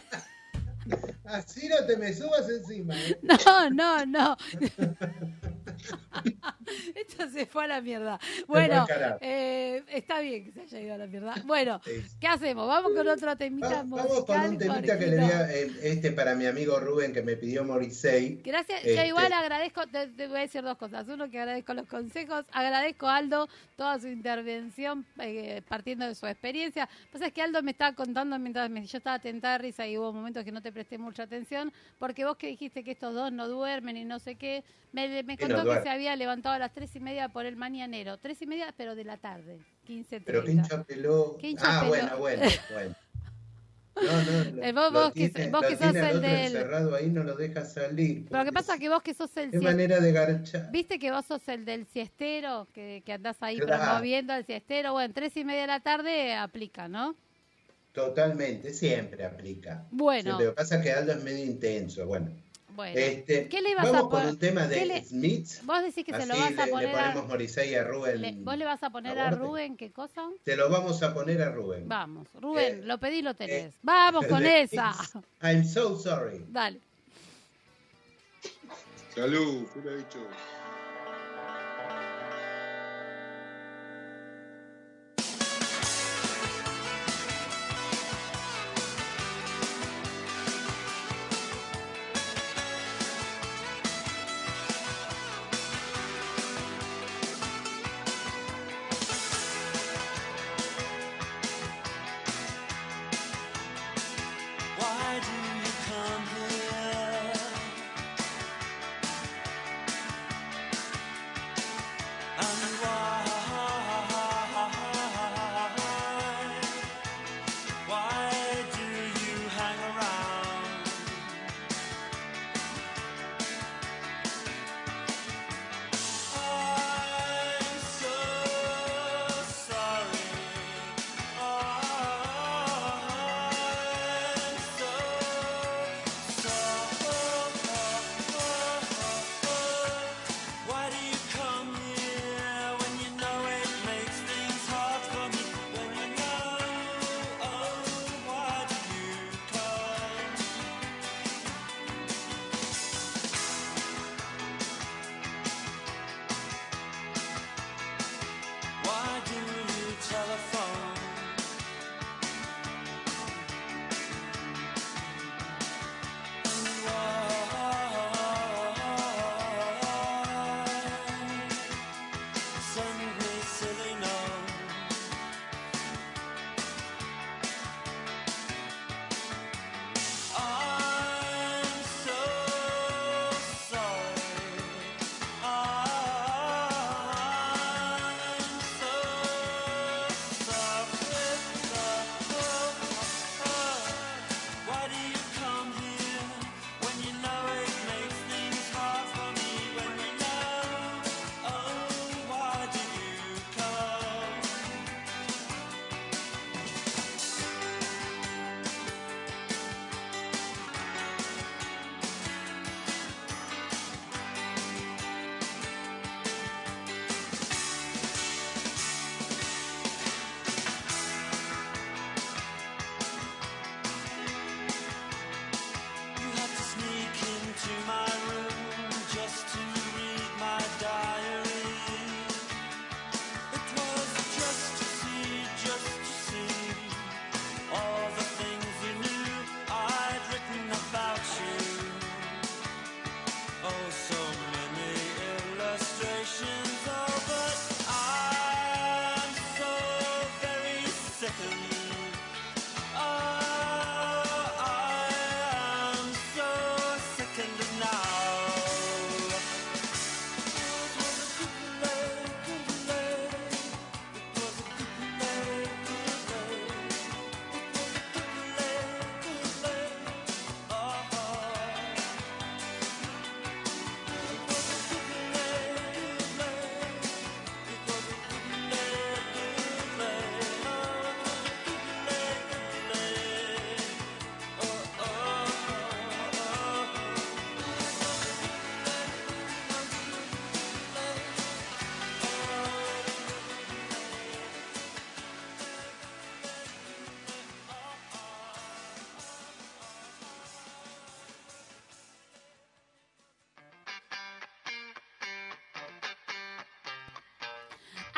Así no te me subas encima. ¿eh? no, no. no. [LAUGHS] [LAUGHS] Esto se fue a la mierda. Bueno, eh, está bien que se haya ido a la mierda. Bueno, Sí. ¿qué hacemos? Vamos con otro temita Va- Vamos con un temita que le no. a, este para mi amigo Rubén que me pidió Morrissey. Gracias, yo Este, igual agradezco, te, te voy a decir dos cosas. Uno, que agradezco los consejos, agradezco a Aldo toda su intervención eh, partiendo de su experiencia. Pasa es que Aldo me estaba contando mientras me- yo estaba tentada de risa y hubo momentos que no te presté mucha atención, porque vos que dijiste que estos dos no duermen y no sé qué, me, me ¿Qué no contó que se había levantado a las tres y media por el mañanero. Tres y media, pero de la tarde, 15 Pero qué hincha peló. Qué hincha Ah, peló. bueno, bueno, bueno. No, no, lo- [LAUGHS] Eh, vos- lo vos que- tiene- vos lo que sos el del- encerrado ahí, no lo deja salir. Pero lo que pasa es que vos que sos el sie- manera de garchar. ¿Viste que vos sos el del siestero, que, que andás ahí Claro. promoviendo al siestero? Bueno, tres y media de la tarde aplica, ¿no? Totalmente, siempre aplica. Bueno. Lo que pasa es que Aldo es medio intenso, bueno. Bueno, Este, ¿qué le ibas vamos a con poner? un tema ¿Qué de le- Smiths. Vos decís que se lo vas a le, le poner a... ponemos Morrissey a Rubén. le- ¿Vos le vas a poner a Aborde. Rubén qué cosa? Te lo vamos a poner a Rubén. Vamos, Rubén, Eh, lo pedí, lo tenés. Vamos [LAUGHS] con esa. I'm so sorry. Dale. Salud, pura dicho.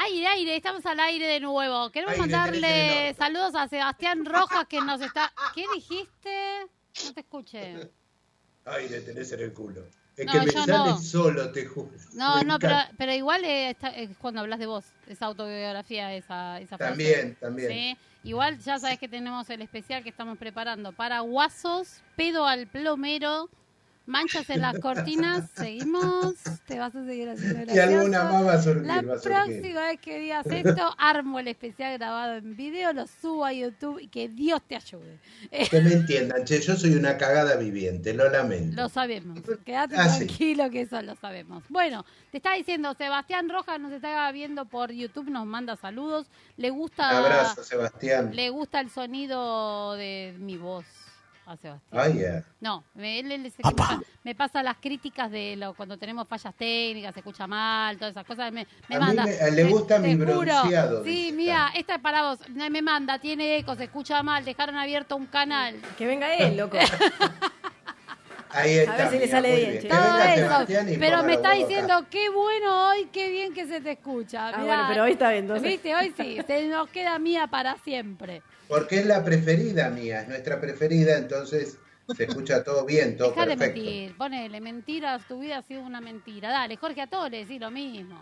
Aire, aire, estamos al aire de nuevo. Queremos Aire, mandarle saludos a Sebastián Rojas que nos está... ¿Qué dijiste? No te escuché. Ay, le tenés en el culo. Es No, que me sale no. solo, te juro. No, Me no, pero, pero igual está- es cuando hablas de vos, esa autobiografía, esa, esa frase. También, también. Sí. Igual ya sabes que tenemos el especial que estamos preparando para guasos, pedo al plomero, manchas en las cortinas. Seguimos, te vas a seguir haciendo Y alguna gracioso. más va a surgir, La va a surgir. próxima vez que digas esto, armo el especial grabado en video, lo subo a YouTube y que Dios te ayude. Que me entiendan, che, yo soy una cagada viviente, lo lamento. Lo sabemos. Quédate Ah, sí. tranquilo que eso lo sabemos. Bueno, te está diciendo, Sebastián Rojas nos está viendo por YouTube, nos manda saludos. Le gusta, Un abrazo, Sebastián. le gusta el sonido de mi voz. A Sebastián. Ya. No, me, él, él se- me, pa- me pasa las críticas de lo, cuando tenemos fallas técnicas, se escucha mal, todas esas cosas. Me, me A mí manda. me- le gusta mi juro. bronceado, Sí, mira, esta es para vos. Me manda, tiene eco, se escucha mal, dejaron abierto un canal. Que venga él, loco. [LAUGHS] Ahí está. A ver si le sale bien, Todo eso. Pero me está acá. diciendo, qué bueno hoy, qué bien que se te escucha. Ah, bueno, pero hoy está bien, entonces. Viste, hoy sí, se nos queda mía para siempre. Porque es la preferida mía, es nuestra preferida, entonces se escucha todo bien, todo Deja de mentir, ponele mentiras, tu vida ha sido una mentira. Dale, Jorge, a todos le decís lo mismo.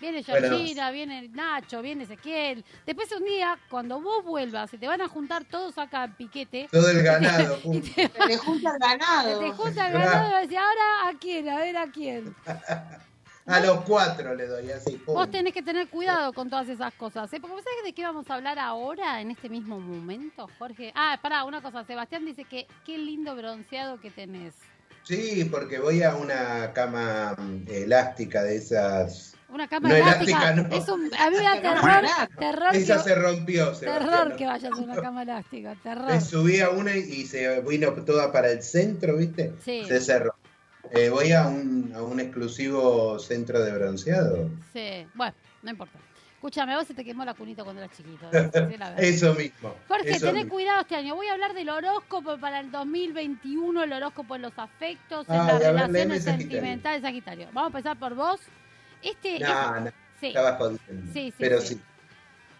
Viene Bueno. Georgina, viene Nacho, viene Ezequiel. Después un día, cuando vos vuelvas, se te van a juntar todos acá en piquete. Todo el ganado, [LAUGHS] Y te, Se le junta el se ganado. te junta el ganado y decir, ahora a quién, a ver a quién. [LAUGHS] A los cuatro le doy así. pum. Vos tenés que tener cuidado con todas esas cosas. ¿eh? Porque vos sabés de qué vamos a hablar ahora, en este mismo momento, Jorge. Ah, pará, una cosa. Sebastián dice que qué lindo bronceado que tenés. Sí, porque voy a una cama mm, elástica de esas. Una cama No, elástica. elástica no. Es un, a mí me da [LAUGHS] terror, terror, Esa que, se rompió, Sebastián. terror que vayas a una [LAUGHS] cama elástica. Terror. Me subí a una y- y se vino toda para el centro, ¿viste? Sí. Se cerró. Eh, voy a un, a un exclusivo centro de bronceado. Sí, bueno, no importa. Escúchame, vos se te quemó la cunita cuando eras chiquito. ¿eh? [LAUGHS] La. Eso mismo. Jorge, eso tené mismo. cuidado este año. Voy a hablar del horóscopo para el 2021, el horóscopo en los afectos, en Ay, las relaciones sentimentales, Sagitario. Vamos a empezar por vos. Este No, es- no, sí, estaba. Sí, sí, Pero sí. sí.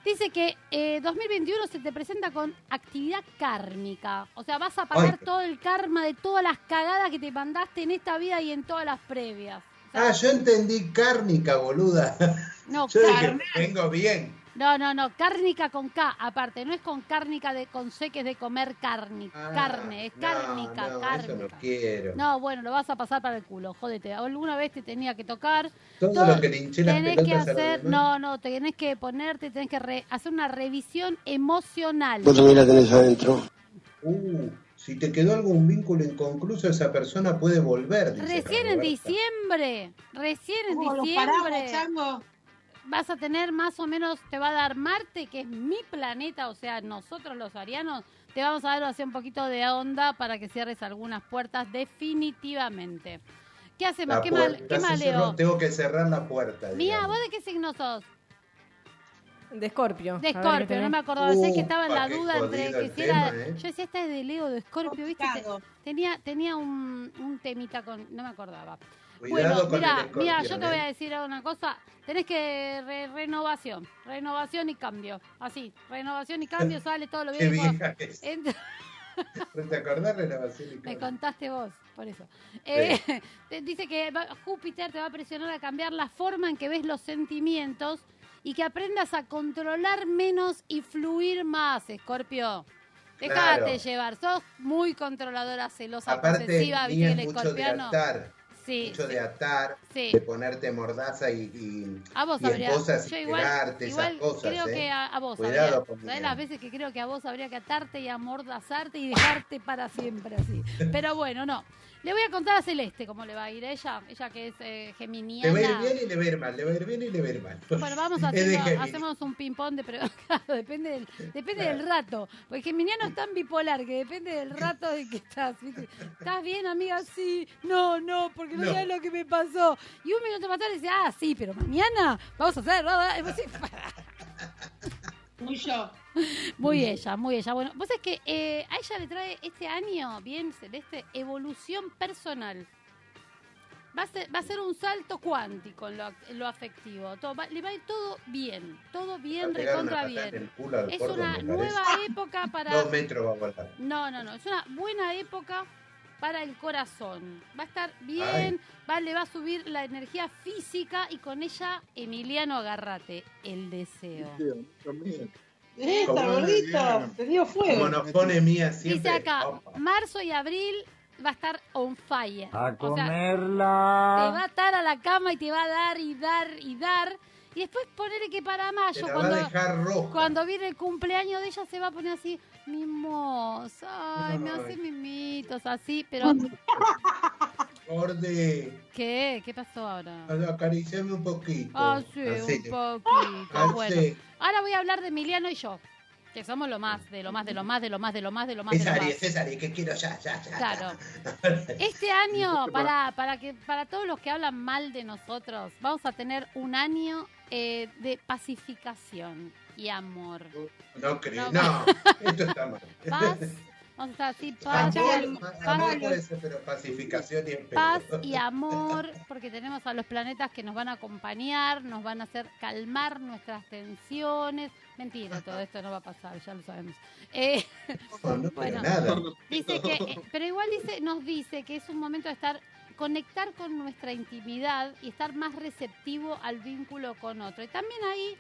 Dice que eh, 2021 se te presenta con actividad kármica. O sea, vas a pagar Ay. todo el karma de todas las cagadas que te mandaste en esta vida y en todas las previas. Ah, yo entendí cárnica, boluda. no, [LAUGHS] Yo dije, vengo bien. No, no, no, cárnica con K, aparte, no es con cárnica de con C que es de comer carne, Ah, carne, es no, cárnica, no, cárnica. Eso no quiero. No, bueno, lo vas a pasar para el culo, jódete. Alguna vez te tenía que tocar. Todo todo- lo que le hinché las Tenés que hacer, no, no, tenés que ponerte, tenés que re- hacer una revisión emocional. también la tenés adentro. Uh, si te quedó algún vínculo inconcluso, esa persona puede volver. dice Recién en diciembre, recién en ¿Cómo los paramos, diciembre chango? Vas a tener más o menos, te va a dar Marte, que es mi planeta, o sea, nosotros los arianos, te vamos a dar así un poquito de onda para que cierres algunas puertas definitivamente. ¿Qué hacemos? La ¿Qué, mal, puerta ¿Qué se mal leo? Tengo que cerrar la puerta. Mía, digamos. ¿vos de qué signo sos? De Escorpio. De qué Escorpio, no me acordaba, sé que estaba en la qué duda entre que si era... ¿eh? Yo decía, esta es de Leo, de Escorpio, ¿viste? Tenía, tenía un, un temita con... No me acordaba. Cuidado bueno, con mira, el mira, yo te voy ¿eh? a decir una cosa. Tenés que re- renovación, renovación y cambio. Así, renovación y cambio [LAUGHS] sale todo lo Qué viejo. vieja es. [LAUGHS] Entra- [LAUGHS] ¿No te acordás de la basílica? Me contaste vos, por eso. Eh, dice que Júpiter te va a presionar a cambiar la forma en que ves los sentimientos y que aprendas a controlar menos y fluir más, Escorpio. Déjate Claro. llevar, sos muy controladora, celosa, Aparte, posesiva, viste el de. Sí, mucho sí. de atar, Sí. de ponerte mordaza y, y, A vos y habría. esposas y Yo igual, igual esas cosas. creo ¿eh? que a, a vos Cuidado habría. con ¿Sabés Mía. las veces que creo que a vos habría que atarte y amordazarte y dejarte para siempre así? [LAUGHS] Pero bueno, no. Le voy a contar a Celeste cómo le va a ir a ella, ella que es eh, Le geminiana. va a ir bien y le va a ir mal, le va a ir bien y le va a ir mal. Bueno, [LAUGHS] vamos haciendo, Géminis. hacemos un ping-pong de pero [LAUGHS] claro, depende del, depende del rato. Porque Geminiano es tan bipolar que depende del rato de que estás. ¿viste? ¿Estás bien, amiga? Sí. No, no, porque no, No. sabes lo que me pasó. Y un minuto más tarde dice, ah, sí, pero mañana vamos a hacer. bla, bla". Y vos decís, Muy yo. [LAUGHS] Muy ella, muy ella. Bueno, vos es que eh, a ella le trae este año, bien celeste, evolución personal. Va a ser, va a ser un salto cuántico en lo, en lo afectivo. Todo, va- le va a ir todo bien, todo bien, recontra bien. Es una nueva parece. [LAUGHS] época para... Dos metros va a volar. No, no, no. Es una buena época para el corazón. Va a estar bien, va, le va a subir la energía física y con ella, Emiliano, agárrate el deseo. Esta, Como- gordito. Te dio Como fuego. nos pone mía Dice siempre. acá, opa. marzo y abril va a estar on fire. A O sea, te comerla. va a atar a la cama y te va a dar y dar y dar. Y después ponerle que para Te mayo, la cuando, va a dejar roja. cuando viene el cumpleaños de ella, se va a poner así, mimosa. Ay, me hace mimitos así, pero... [LAUGHS] ¿Qué? ¿Qué pasó ahora? acariciame un poquito. Ah, sí, Así. un poquito. Así. Bueno, ahora voy a hablar de Emiliano y yo. Que somos lo más, de lo más, de lo más, de lo más, de lo más, de lo más, de Es lo más. Aries, es Aries, que quiero ya, ya, ya. Claro. [LAUGHS] Este año, para, para, que, para todos los que hablan mal de nosotros, vamos a tener un año eh, de pacificación y amor. No creo, No. no, esto está mal. [LAUGHS] Paz, vamos a estar así, paz, Amor, paz, amor puede ser, pero pacificación y paz amor, porque tenemos a los planetas que nos van a acompañar, nos van a hacer calmar nuestras tensiones. Mentira, todo esto no va a pasar, ya lo sabemos. Eh, No, no, Bueno. nada. Dice que, eh, pero igual dice, nos dice que es un momento de estar, conectar con nuestra intimidad y estar más receptivo al vínculo con otro. Y también ahí.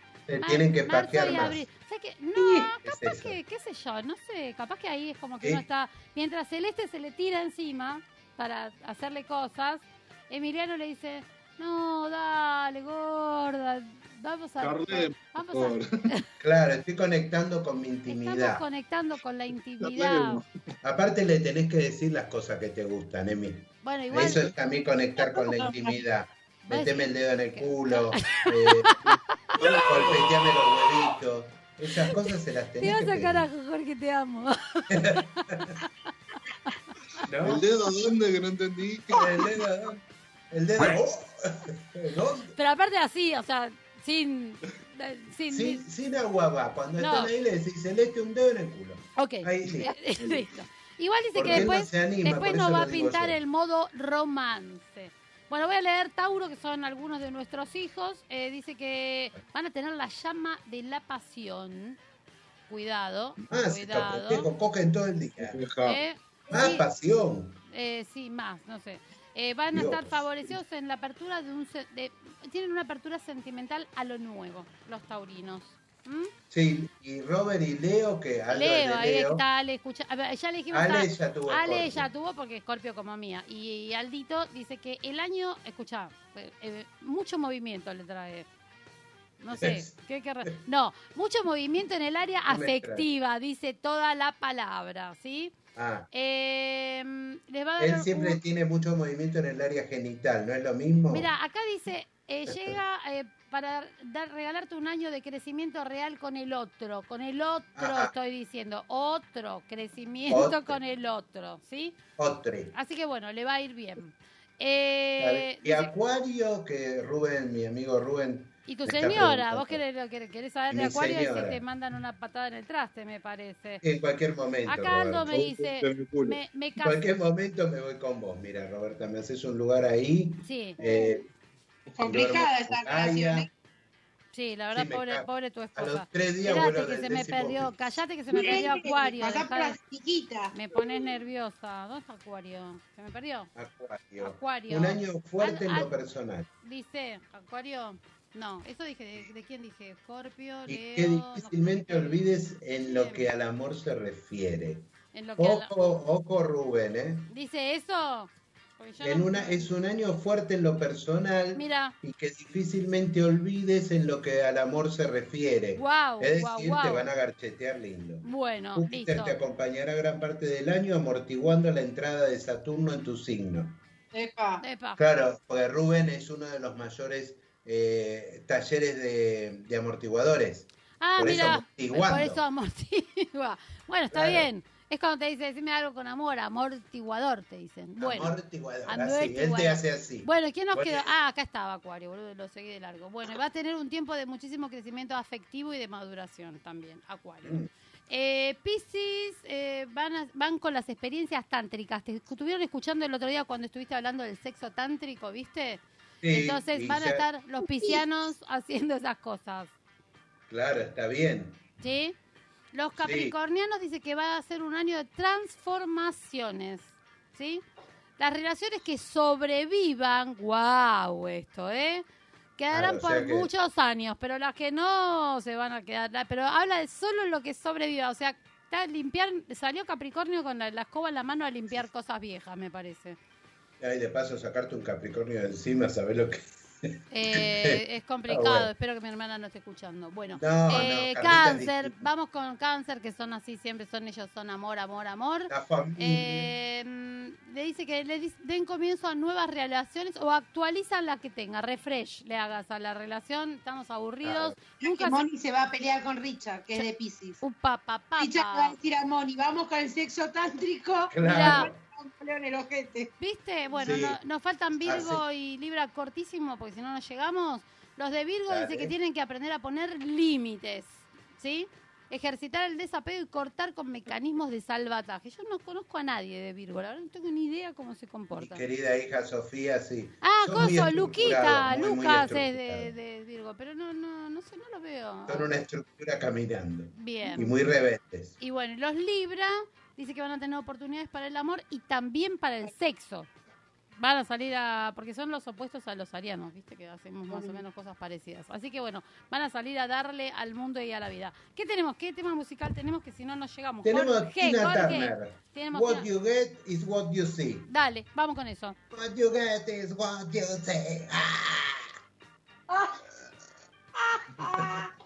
Tienen que y más. abril. O sea que, no, ¿Qué es capaz que, qué sé yo, no sé, capaz que ahí es como que ¿Qué? uno está. Mientras Celeste se le tira encima para hacerle cosas, Emiliano le dice. No, dale, gorda. Vamos a. Carlem, Vamos por a. [LAUGHS] [LAUGHS] Claro, estoy conectando con mi Estamos intimidad. conectando con la intimidad. Aparte le tenés que decir las cosas que te gustan, Emi. Bueno, igual. Eso es también conectar con la [LAUGHS] intimidad. Meteme el dedo en el culo, eh, golpeteame los huevitos. Esas cosas se las Te tenés vas que a sacar a pedir, Jorge, te amo. ¿no? ¿El dedo dónde que no entendí? El dedo, el dedo, oh, ¿dónde? Pero aparte así, o sea, sin. eh, sin, Sin, sin agua va. Cuando No. están ahí le decís, Celeste, un dedo en el culo. Ok. Ahí, listo. [LAUGHS] Listo. Igual dice Porque que no después, anima, después eso va a pintar yo. el modo romance. Bueno, voy a leer Tauro, que son algunos de nuestros hijos. Eh, dice que van a tener la llama de la pasión. Cuidado, Ah, sí, cuidado. cojo, cogen todo el día. Eh, Más sí, pasión. eh, sí, más, no sé. Eh, van a estar favorecidos en la apertura de un... se- de- tienen una apertura sentimental a lo nuevo, los taurinos. ¿Mm? Sí, y Robert y Leo, que Leo, ahí está, Ale, escucha. ver, ya le dijimos Ale ya tuvo Ale ya tuvo porque Scorpio como mía. Y, y Aldito dice que el año, escucha, eh, eh, mucho movimiento le trae. No sé, ¿qué querrá? [LAUGHS] No, mucho movimiento en el área afectiva, dice toda la palabra, ¿sí? Ah, Eh, les va a dar él siempre un- tiene mucho movimiento en el área genital, ¿no es lo mismo? Mira, acá dice, eh, llega para dar, regalarte un año de crecimiento real con el otro, con el otro Ajá. estoy diciendo, otro crecimiento Otro. con el otro, ¿sí? Otre. Así que bueno, le va a ir bien. Eh, y Acuario, que Rubén, mi amigo Rubén, y tu señora, vos querés, querés, querés saber de Acuario y si señora. te mandan una patada en el traste, me parece. en cualquier momento. Acá Aldo Roberto. me dice, me, me En cualquier momento me voy con vos. Mira, Roberta, me haces un lugar ahí. Sí, eh, Complicada esa relación. sí, la verdad, Sí, pobre, pobre tu A los esposa. tres días Espérate vuelvo que se me perdió, callate que se me perdió Acuario. Chiquita. Me pones nerviosa. ¿Dónde está Acuario? ¿Se me perdió? Acuario. Acuario. Un año fuerte Al- en lo al- personal. Dice, Acuario. No, eso dije, ¿de, de quién dije? Escorpio, Y Leo. que no, difícilmente olvides en lo que al amor se refiere. en lo que a la- Ojo, ojo Rubén, ¿eh? ¿Dice eso? En una, es un año fuerte en lo personal Mira, y que difícilmente olvides en lo que al amor se refiere. wow, es wow, decir, te van a garchetear lindo. Bueno, Júpiter listo. te acompañará gran parte del año amortiguando la entrada de Saturno en tu signo. Epa. Epa. Claro, porque Rubén es uno de los mayores eh, talleres de, de amortiguadores. Ah, por eso mira, amortiguando. por eso amortigua. Bueno, está Claro. bien. Es cuando te dice, decime algo con amor, amortiguador, te dicen. Bueno, Amortiguador, así. Él te hace así. bueno, ¿quién nos quedó? Ah, acá estaba Acuario, boludo, lo seguí de largo. Bueno, va a tener un tiempo de muchísimo crecimiento afectivo y de maduración también, Acuario. Mm. Eh, Piscis eh, van, a- van con las experiencias tántricas. Te estuvieron escuchando el otro día cuando estuviste hablando del sexo tántrico, ¿viste? Sí, Entonces van a estar los piscianos [LAUGHS] haciendo esas cosas. Claro, está bien. ¿Sí? Los capricornianos dice que va a ser un año de transformaciones. ¿Sí? Las relaciones que sobrevivan, wow, esto, ¿eh? Quedarán Claro, o sea por que- muchos años, pero las que no se van a quedar. Pero habla de solo lo que sobreviva. O sea, está limpiar, salió Capricornio con la, la escoba en la mano a limpiar cosas viejas, me parece. Ay, de paso, sacarte un Capricornio de encima, ¿sabes lo que Eh, es [LAUGHS] complicado, Ah, bueno. espero que mi hermana no esté escuchando. Bueno, No, no, eh, cáncer, vamos con cáncer, que son así, siempre son ellos, son amor, amor, amor. La. Eh, mm, le dice que le den comienzo a nuevas relaciones o actualizan la que tenga, refresh le hagas a la relación, estamos aburridos, nunca Que. Moni se va a pelear con Richard, que es de Pisces. Richard va a decir a Moni, vamos con el sexo tántrico. Claro. En el ojete. ¿Viste? Bueno, Sí. no- nos faltan Virgo y Libra cortísimo, porque si no nos llegamos. Los de Virgo Dale. dice que tienen que aprender a poner límites, ¿sí? Ejercitar el desapego y cortar con mecanismos de salvataje. Yo no conozco a nadie de Virgo, la verdad no tengo ni idea cómo se Mi comporta. querida hija Sofía, sí. Ah, coso, Luquita, muy, muy Lucas es de, de Virgo, pero no, no, no sé, no lo veo. Son una estructura caminando. Bien. Y muy rebeldes. Y bueno, los Libra dice que van a tener oportunidades para el amor y también para el sexo. Van a salir a. porque son los opuestos a los arianos, viste que hacemos más o menos cosas parecidas. Así que bueno, van a salir a darle al mundo y a la vida. ¿Qué tenemos? ¿Qué tema musical tenemos que si no nos llegamos? Tenemos a Jorge, Tina Jorge. Turner. Tenemos What Tina- you get is what you see. Dale, vamos con eso. What you get is what you see. Ah. Some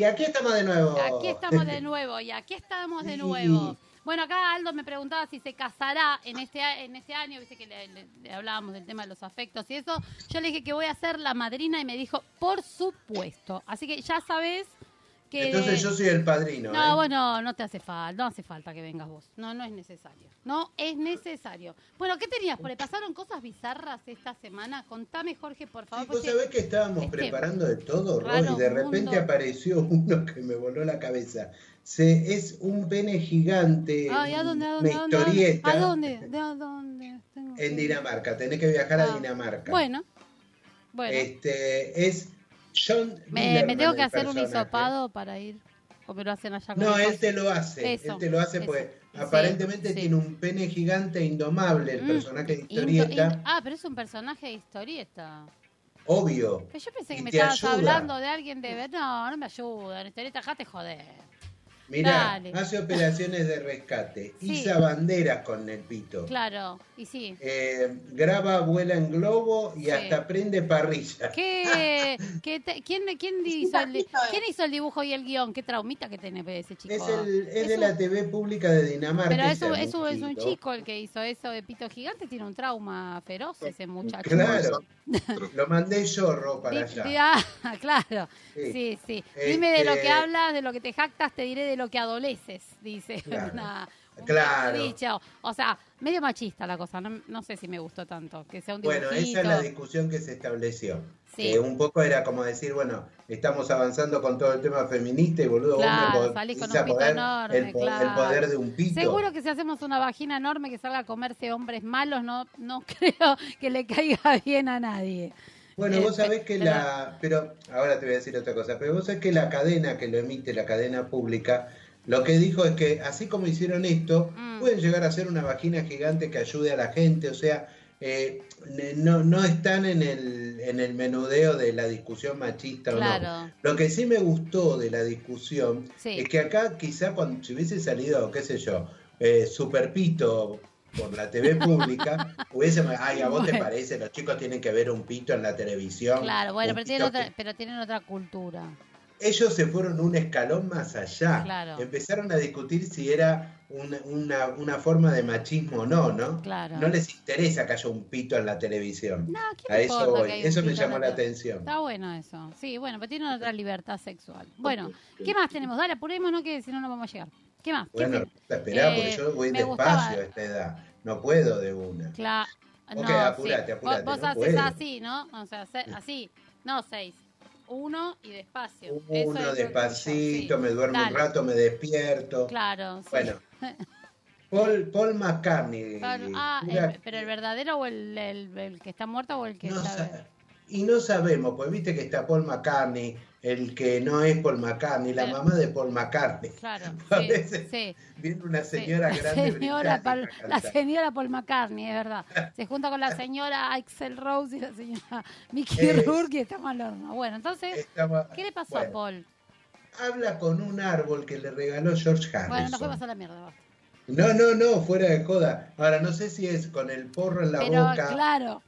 y aquí estamos de nuevo. Aquí estamos de nuevo y aquí estamos de nuevo. Bueno, acá Aldo me preguntaba si se casará en este, en este año, viste que le, le- le hablábamos del tema de los afectos y eso. Yo le dije que voy a ser la madrina y me dijo, por supuesto. Así que ya sabes que... Entonces yo soy el padrino. No, ¿eh? bueno, no te hace falta, no hace falta que vengas vos. No, no es necesario. No es necesario. Bueno, ¿qué tenías? Pasaron cosas bizarras esta semana. Contame, Jorge, por favor. Vos porque- sabés que estábamos este preparando de todo, Ro, raro y de repente mundo. apareció uno que me voló la cabeza. Se, es un pene gigante, Ay, ¿a dónde? ¿A dónde? historieta ¿A dónde? ¿De a dónde? Tengo en Dinamarca. Tenés que viajar a Ah, Dinamarca. Bueno, bueno. Este, es Me, tengo que hacer un hisopado para ir. O me lo hacen allá con No, él te lo hace. Eso, él te lo hace eso. porque Sí, aparentemente sí. tiene un pene gigante indomable, el Mm, personaje de Into- historieta. in- ah, pero es un personaje de historieta. Obvio. Pero yo pensé que me estabas ayuda. hablando de alguien de... No, no me ayuda. En historieta, dejate joder. Mirá, Dale. hace operaciones de rescate, Sí. iza banderas con el pito. Claro, y sí. Eh, graba, vuela en globo y Sí. hasta prende parrilla. ¿Qué, [LAUGHS] qué te- quién, quién, hizo el, bajito. ¿Quién hizo el dibujo y el guion? ¿Qué traumita que tiene ese chico? Es, el, es de un- la TV pública de Dinamarca. Pero es ese un, es, un, es chico el que hizo eso de pito gigante, tiene un trauma feroz ese muchacho. Claro. [LAUGHS] Lo mandé yo, Ro, para allá. ah, [LAUGHS] claro, Sí. sí, sí. Dime de lo Este- que hablas, de lo que te jactas, te diré de lo que adoleces, dice Claro. una- un Claro. dicho. O sea, medio machista la cosa, no, no sé si me gustó tanto, que sea un Bueno, esa es la discusión que se estableció. Sí. Que un poco era como decir, bueno, estamos avanzando con todo el tema feminista y boludo, Claro, vos me salís con un pito poder enorme, el, poder de un pito. Seguro que si hacemos una vagina enorme que salga a comerse hombres malos, no, no [LAUGHS] creo que le caiga bien a nadie. Bueno, Eh, vos sabés pe- que pero- la... Pero ahora te voy a decir otra cosa. Pero vos sabés que la cadena que lo emite, la cadena pública, Lo que dijo es que así como hicieron esto, Mm. pueden llegar a ser una vagina gigante que ayude a la gente, o sea, eh, no, no están en el, en el menudeo de la discusión machista o no. Claro. Lo que sí me gustó de la discusión Sí. es que acá quizá cuando si hubiese salido, qué sé yo, eh, Superpito por la TV pública, [LAUGHS] hubiese, ay, a vos te parece, los chicos tienen que ver un pito en la televisión. Claro, bueno, pero tienen, otra, que- pero tienen otra cultura. Ellos se fueron un escalón más allá. Claro. Empezaron a discutir si era una, una, una forma de machismo o no, ¿no? Claro. No les interesa que haya un pito en la televisión. No, ¿qué a eso voy. Eso me llamó la atención. Está bueno eso. Sí, bueno, pero tienen otra libertad sexual. Bueno, ¿qué más tenemos? Dale, apurémonos que si no, no vamos a llegar. ¿Qué más? ¿Qué Bueno, te- esperá, Eh, porque yo voy despacio gustaba- a esta edad. No puedo de una. Cla- Ok, no, apurate, sí. apurate, Vos, no haces así, ¿no? O sea, se- así. No, seis. Uno y despacio. Eso es Uno lo que despacito, sí. me duermo Dale. un rato, me despierto. Claro, sí. Bueno, [LAUGHS] Paul, Paul McCartney. Claro, Ah, el- pero el verdadero o el, el- el que está muerto o el que No está... Y no sabemos, pues viste que está Paul McCartney, el que no es Paul McCartney, la mamá de Paul McCartney. Claro, [LAUGHS] sí, Parece- sí. Viene una sí. señora La grande señora, británica Paul- a la señora Paul McCartney, es verdad. Se junta con la [LAUGHS] señora Axel Rose y la señora Mickey Es- Rourke y estamos al horno. Bueno, entonces, ¿qué le pasó bueno, a Paul? Habla con un árbol que le regaló George Harrison. Bueno, nos fuimos a la mierda. basta. No, no, no, fuera de joda. Ahora, no sé si es con el porro en la Pero boca. claro,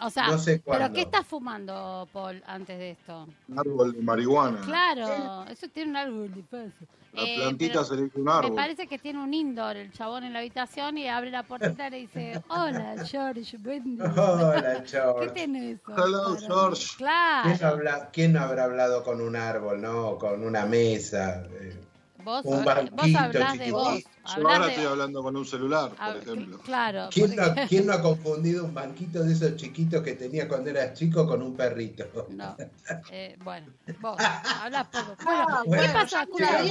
o sea, No sé ¿pero qué está fumando Paul antes de esto? Un árbol de marihuana. Claro, eso tiene un árbol de. La Eh, plantita se le hizo un Me árbol. parece que tiene un indoor el chabón en la habitación y abre la puertita y le dice, [LAUGHS] hola George, día". Hola, [LAUGHS] ¿Qué George. tiene eso? Hello, George. Claro. ¿Quién, habla- quién no habrá hablado con un árbol, no? Con una mesa. eh, Vos, un vos banquito hablás de vos. Yo ahora de- estoy hablando con un celular, por ejemplo. Claro. ¿Quién no, porque- [LAUGHS] quién no ha confundido un banquito de esos chiquitos que tenía cuando eras chico con un perrito? No. [LAUGHS] Eh, bueno, vos hablas poco. Bueno, Ah, ¿qué bueno, pasa? escuchame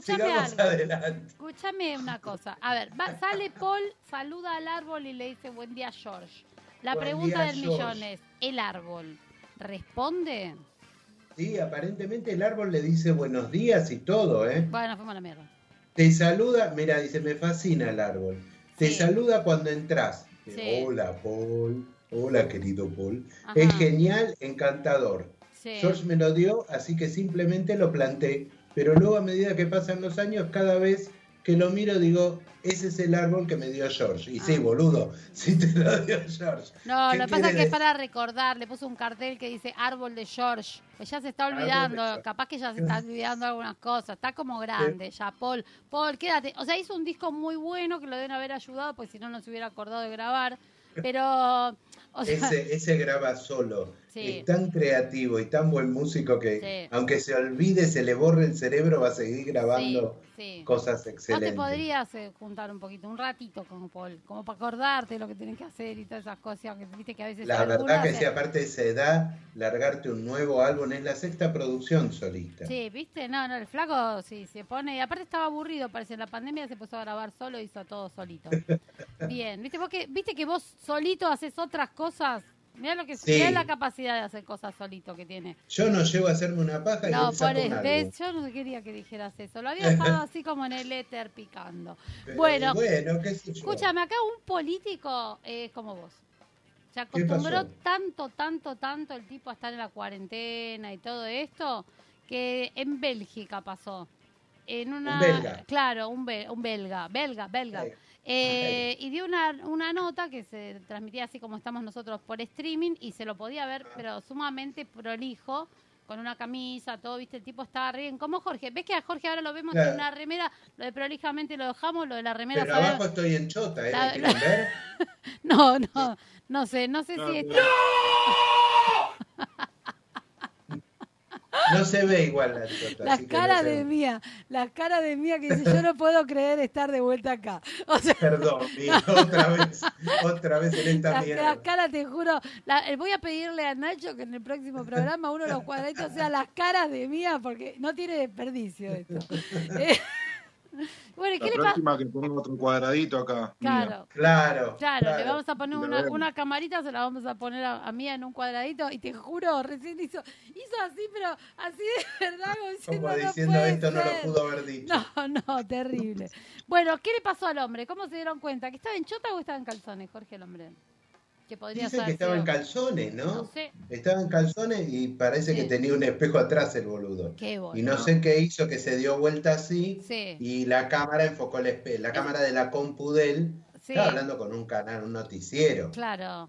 Sigamos algo. adelante. Escúchame una cosa. A ver, va- sale Paul, saluda al árbol y le dice buen día, George. La Buen pregunta día, del George. millón es, ¿el árbol responde? Sí, aparentemente el árbol le dice buenos días y todo, ¿eh? Bueno, fuimos a la mierda. Te saluda, mira, dice, me fascina el árbol. Te Sí. saluda cuando entras. Sí. Hola, Paul. Hola, querido Paul. Ajá. Es genial, encantador. Sí. George me lo dio, así que simplemente lo planté. Pero luego a medida que pasan los años, cada vez que lo miro digo, ese es el árbol que me dio George. Y sí, Ah. boludo, [LAUGHS] sí te lo dio George. No, ¿Qué lo que pasa es que es para recordar, le puso un cartel que dice árbol de George. Pues ya se está olvidando, capaz que ya se [LAUGHS] está olvidando algunas cosas. Está como grande ya, Paul. Paul, quédate. O sea, hizo un disco muy bueno que lo deben haber ayudado, pues si no, no se hubiera acordado de grabar. Pero, o sea, Ese, ese graba solo. Sí. Es tan creativo y tan buen músico que, Sí. aunque se olvide, se le borre el cerebro, va a seguir grabando sí. cosas Vos te excelentes. podrías eh, juntar un poquito, un ratito con Paul, como para acordarte lo que tenés que hacer y todas esas cosas, que viste que a veces La verdad que sí, aparte de esa edad, largarte un nuevo álbum es la sexta producción solista. Sí, viste, no, no, el flaco sí se pone, y aparte estaba aburrido, parece, en la pandemia se puso a grabar solo y hizo todo solito. [LAUGHS] Bien, viste, vos que, viste que vos solito haces otras cosas, mirá lo que Sí. mirá la capacidad de hacer cosas solito que tiene. Yo no llego a hacerme una paja y No, por ves, yo no quería que dijeras eso, lo había [LAUGHS] dejado así como en el éter picando. Bueno, bueno, qué sé yo. escúchame, acá un político es como vos. Se ¿Qué acostumbró tanto, tanto, tanto el tipo a estar en la cuarentena y todo esto, que en Bélgica pasó. En una, Un belga. Claro, un, un belga, belga, belga. Eh, y dio una, una nota que se transmitía así como estamos nosotros por streaming y se lo podía ver, pero sumamente prolijo, con una camisa, todo, viste, el tipo estaba re bien. Como Jorge, ¿ves que a Jorge ahora lo vemos Claro. en una remera? Lo de prolijamente lo dejamos, lo de la remera. Pero ¿sabes? abajo estoy en chota, ¿eh? La- ¿Me quieren ver? [LAUGHS] No, no, no sé, no sé No, si... no. [LAUGHS] [LAUGHS] No se ve igual la chota. La así que no cara se de. Mía, la cara de Mía que dice, yo no puedo creer estar de vuelta acá. [LAUGHS] O sea, Perdón, [LAUGHS] otra vez, otra vez en esta la, mierda. la cara, te juro, la- eh, voy a pedirle a Nacho que en el próximo programa uno de los cuadraditos sea las caras de Mía, porque no tiene desperdicio esto. Eh, [LAUGHS] Bueno, ¿y qué La le pasa? próxima que ponga otro cuadradito acá. Claro. Claro. Claro, le vamos a poner una, una camarita, se la vamos a poner a, a Mía en un cuadradito y te juro, recién hizo, hizo así, pero así de [LAUGHS] verdad, como diciendo, Como no diciendo puede esto no lo ser". pudo haber dicho. No, no, terrible. Bueno, ¿qué le pasó al hombre? ¿Cómo se dieron cuenta? ¿Que estaba en chota o estaba en calzones, Jorge el hombre? Que podría Dice ser. que estaba en calzones, ¿no? No sé. Estaba en calzones y parece que tenía un espejo atrás el boludo. Qué bueno. Y no sé qué hizo, que se dio vuelta así Sí. y la cámara enfocó el espejo. La cámara de la compu de él Sí. estaba hablando con un canal, un noticiero. Claro.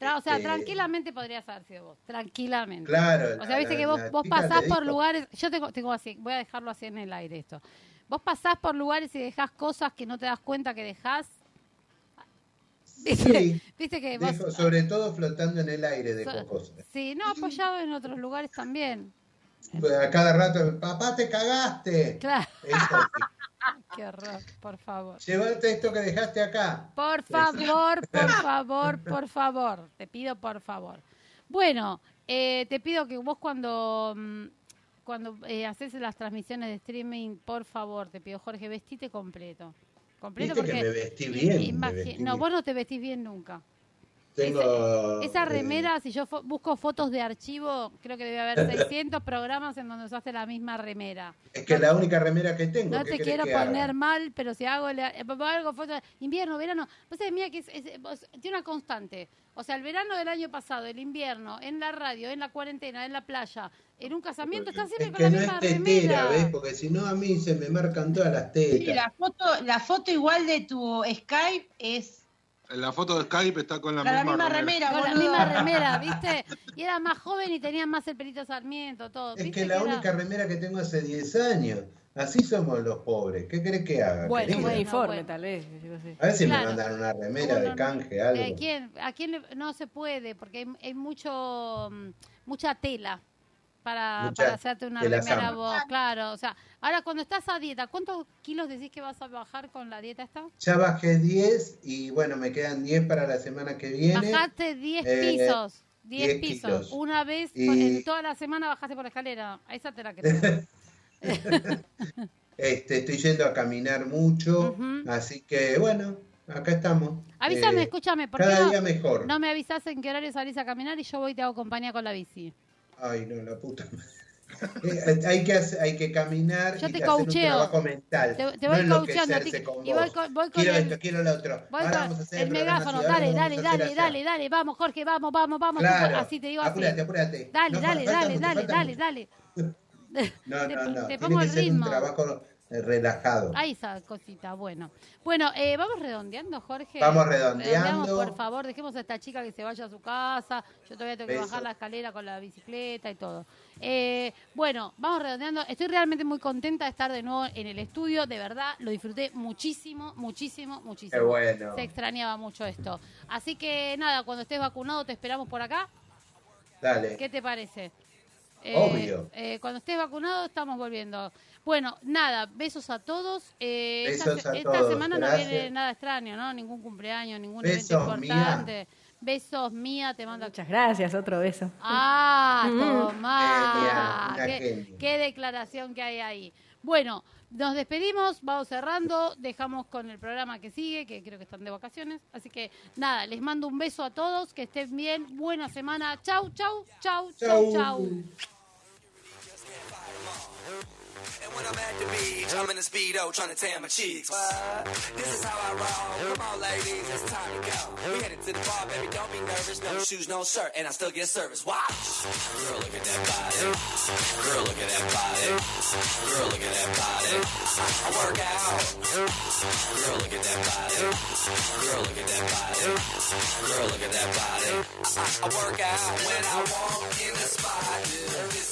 Tra- o sea, Este- tranquilamente podrías haber sido vos. Tranquilamente. Claro, O sea, viste la- que vos, vos pasás por lugares. Yo tengo, tengo así, voy a dejarlo así en el aire esto. Vos pasás por lugares y dejás cosas que no te das cuenta que dejás. ¿Viste? Sí, Viste que vos. Dejo- sobre todo flotando en el aire de So- cosas. Sí, no, apoyado en otros lugares también. A cada rato, papá, te cagaste. Claro. [LAUGHS] Qué horror, por favor. Llévate esto que dejaste acá. Por favor, [LAUGHS] por favor, por favor. Te pido por favor. Bueno, eh, te pido que vos cuando mm, cuando eh, haces las transmisiones de streaming, por favor, te pido, Jorge, vestite completo. Completo Viste que porque me vestí bien, me imagi- vestí no, bien. vos no te vestís bien nunca. Tengo. Esa eh, remera, si yo fo- busco fotos de archivo, creo que debe haber [LAUGHS] 600 programas en donde usaste la misma remera. es que es la única remera que tengo. No ¿qué te quiero que haga? poner mal, pero si hago, le- eh, algo foto invierno, verano, pues es mía que es, tiene una constante. O sea, el verano del año pasado, el invierno, en la radio, en la cuarentena, en la playa, en un casamiento, está siempre Es con que la no misma es tetera, remera. ¿ves? Porque si no a mí se me marcan todas las Sí, tetas. la foto, la foto igual de tu Skype es la foto de Skype está con la, misma, misma remera, Con la misma [LAUGHS] remera, ¿viste? Y era más joven y tenía más el pelito Sarmiento, todo. Es ¿viste que la única remera que tengo hace 10 años. Así somos los pobres. ¿Qué querés que haga? Bueno, querida? Un bueno. informe, tal vez. A ver si Claro. me mandan una remera Uno de canje, algo. Eh, ¿quién? ¿A quién no se puede? Porque hay, hay mucho mm, mucha tela para, Mucha para hacerte una remera vos, claro. O sea, ahora cuando estás a dieta, ¿cuántos kilos decís que vas a bajar con la dieta esta? Ya bajé 10 y bueno, me quedan 10 para la semana que viene. Bajaste 10 Eh, pisos. 10 10 pisos. kilos. Una vez Y- en toda la semana bajaste por la escalera. A esa te la creo. [LAUGHS] Este, estoy yendo a caminar mucho, así que bueno, acá estamos. Avísame, Eh, escúchame, ¿por qué cada no, día mejor. no me avisas en qué horario salís a caminar y yo voy y te hago compañía con la bici? Ay, no, la puta. [LAUGHS] Eh, hay, que hacer- hay que caminar Yo y te hacer un trabajo mental. Te, te no voy ti enloquecerse con y voy con, voy con quiero el, esto, quiero lo otro. voy Ahora con vamos a hacer el megáfono. así, Dale, dale, dale, dale, dale, vamos, Jorge, vamos, vamos, vamos. Claro. Así te digo así. Apúrate, apúrate. Dale, No, dale, dale, dale, dale, mucho. dale. [LAUGHS] [LAUGHS] No, Te- no, no. te Tiene pongo que el ser ritmo. un trabajo eh, relajado. Ahí esa cosita, bueno. Bueno, eh, vamos redondeando, Jorge. Vamos redondeando. Redondeamos, por favor, dejemos a esta chica que se vaya a su casa. Yo todavía tengo que Beso. bajar la escalera con la bicicleta y todo. Eh, bueno, vamos redondeando. Estoy realmente muy contenta de estar de nuevo en el estudio. De verdad, lo disfruté muchísimo, muchísimo, muchísimo. Qué bueno. Se extrañaba mucho esto. Así que nada, cuando estés vacunado te esperamos por acá. Dale. ¿Qué te parece? Obvio. eh, cuando estés vacunado estamos volviendo. Bueno, nada, besos a todos. Eh, esta Besos a esta todos, semana no viene nada extraño, ¿no? Ningún cumpleaños, ningún Besos, evento importante. Besos, Mía, te mando Muchas gracias, otro beso. Ah, Mm. una Qué, qué declaración que hay ahí. Bueno, nos despedimos, vamos cerrando, dejamos con el programa que sigue, que creo que están de vacaciones. Así que nada, les mando un beso a todos, que estén bien, buena semana. Chau, chau, chau, chau, Chau. chau. And when I'm at the beach, I'm in a speedo trying to tan my cheeks. What? This is how I roll. Come on, ladies, it's time to go. We headed to the bar, baby, don't be nervous. No shoes, no shirt, and I still get service. Watch. Girl, look at that body. Girl, look at that body. Girl, look at that body. I, work out. Girl, look at that body. Girl, look at that body. Girl, look at that body. I, work out when I walk in the spot.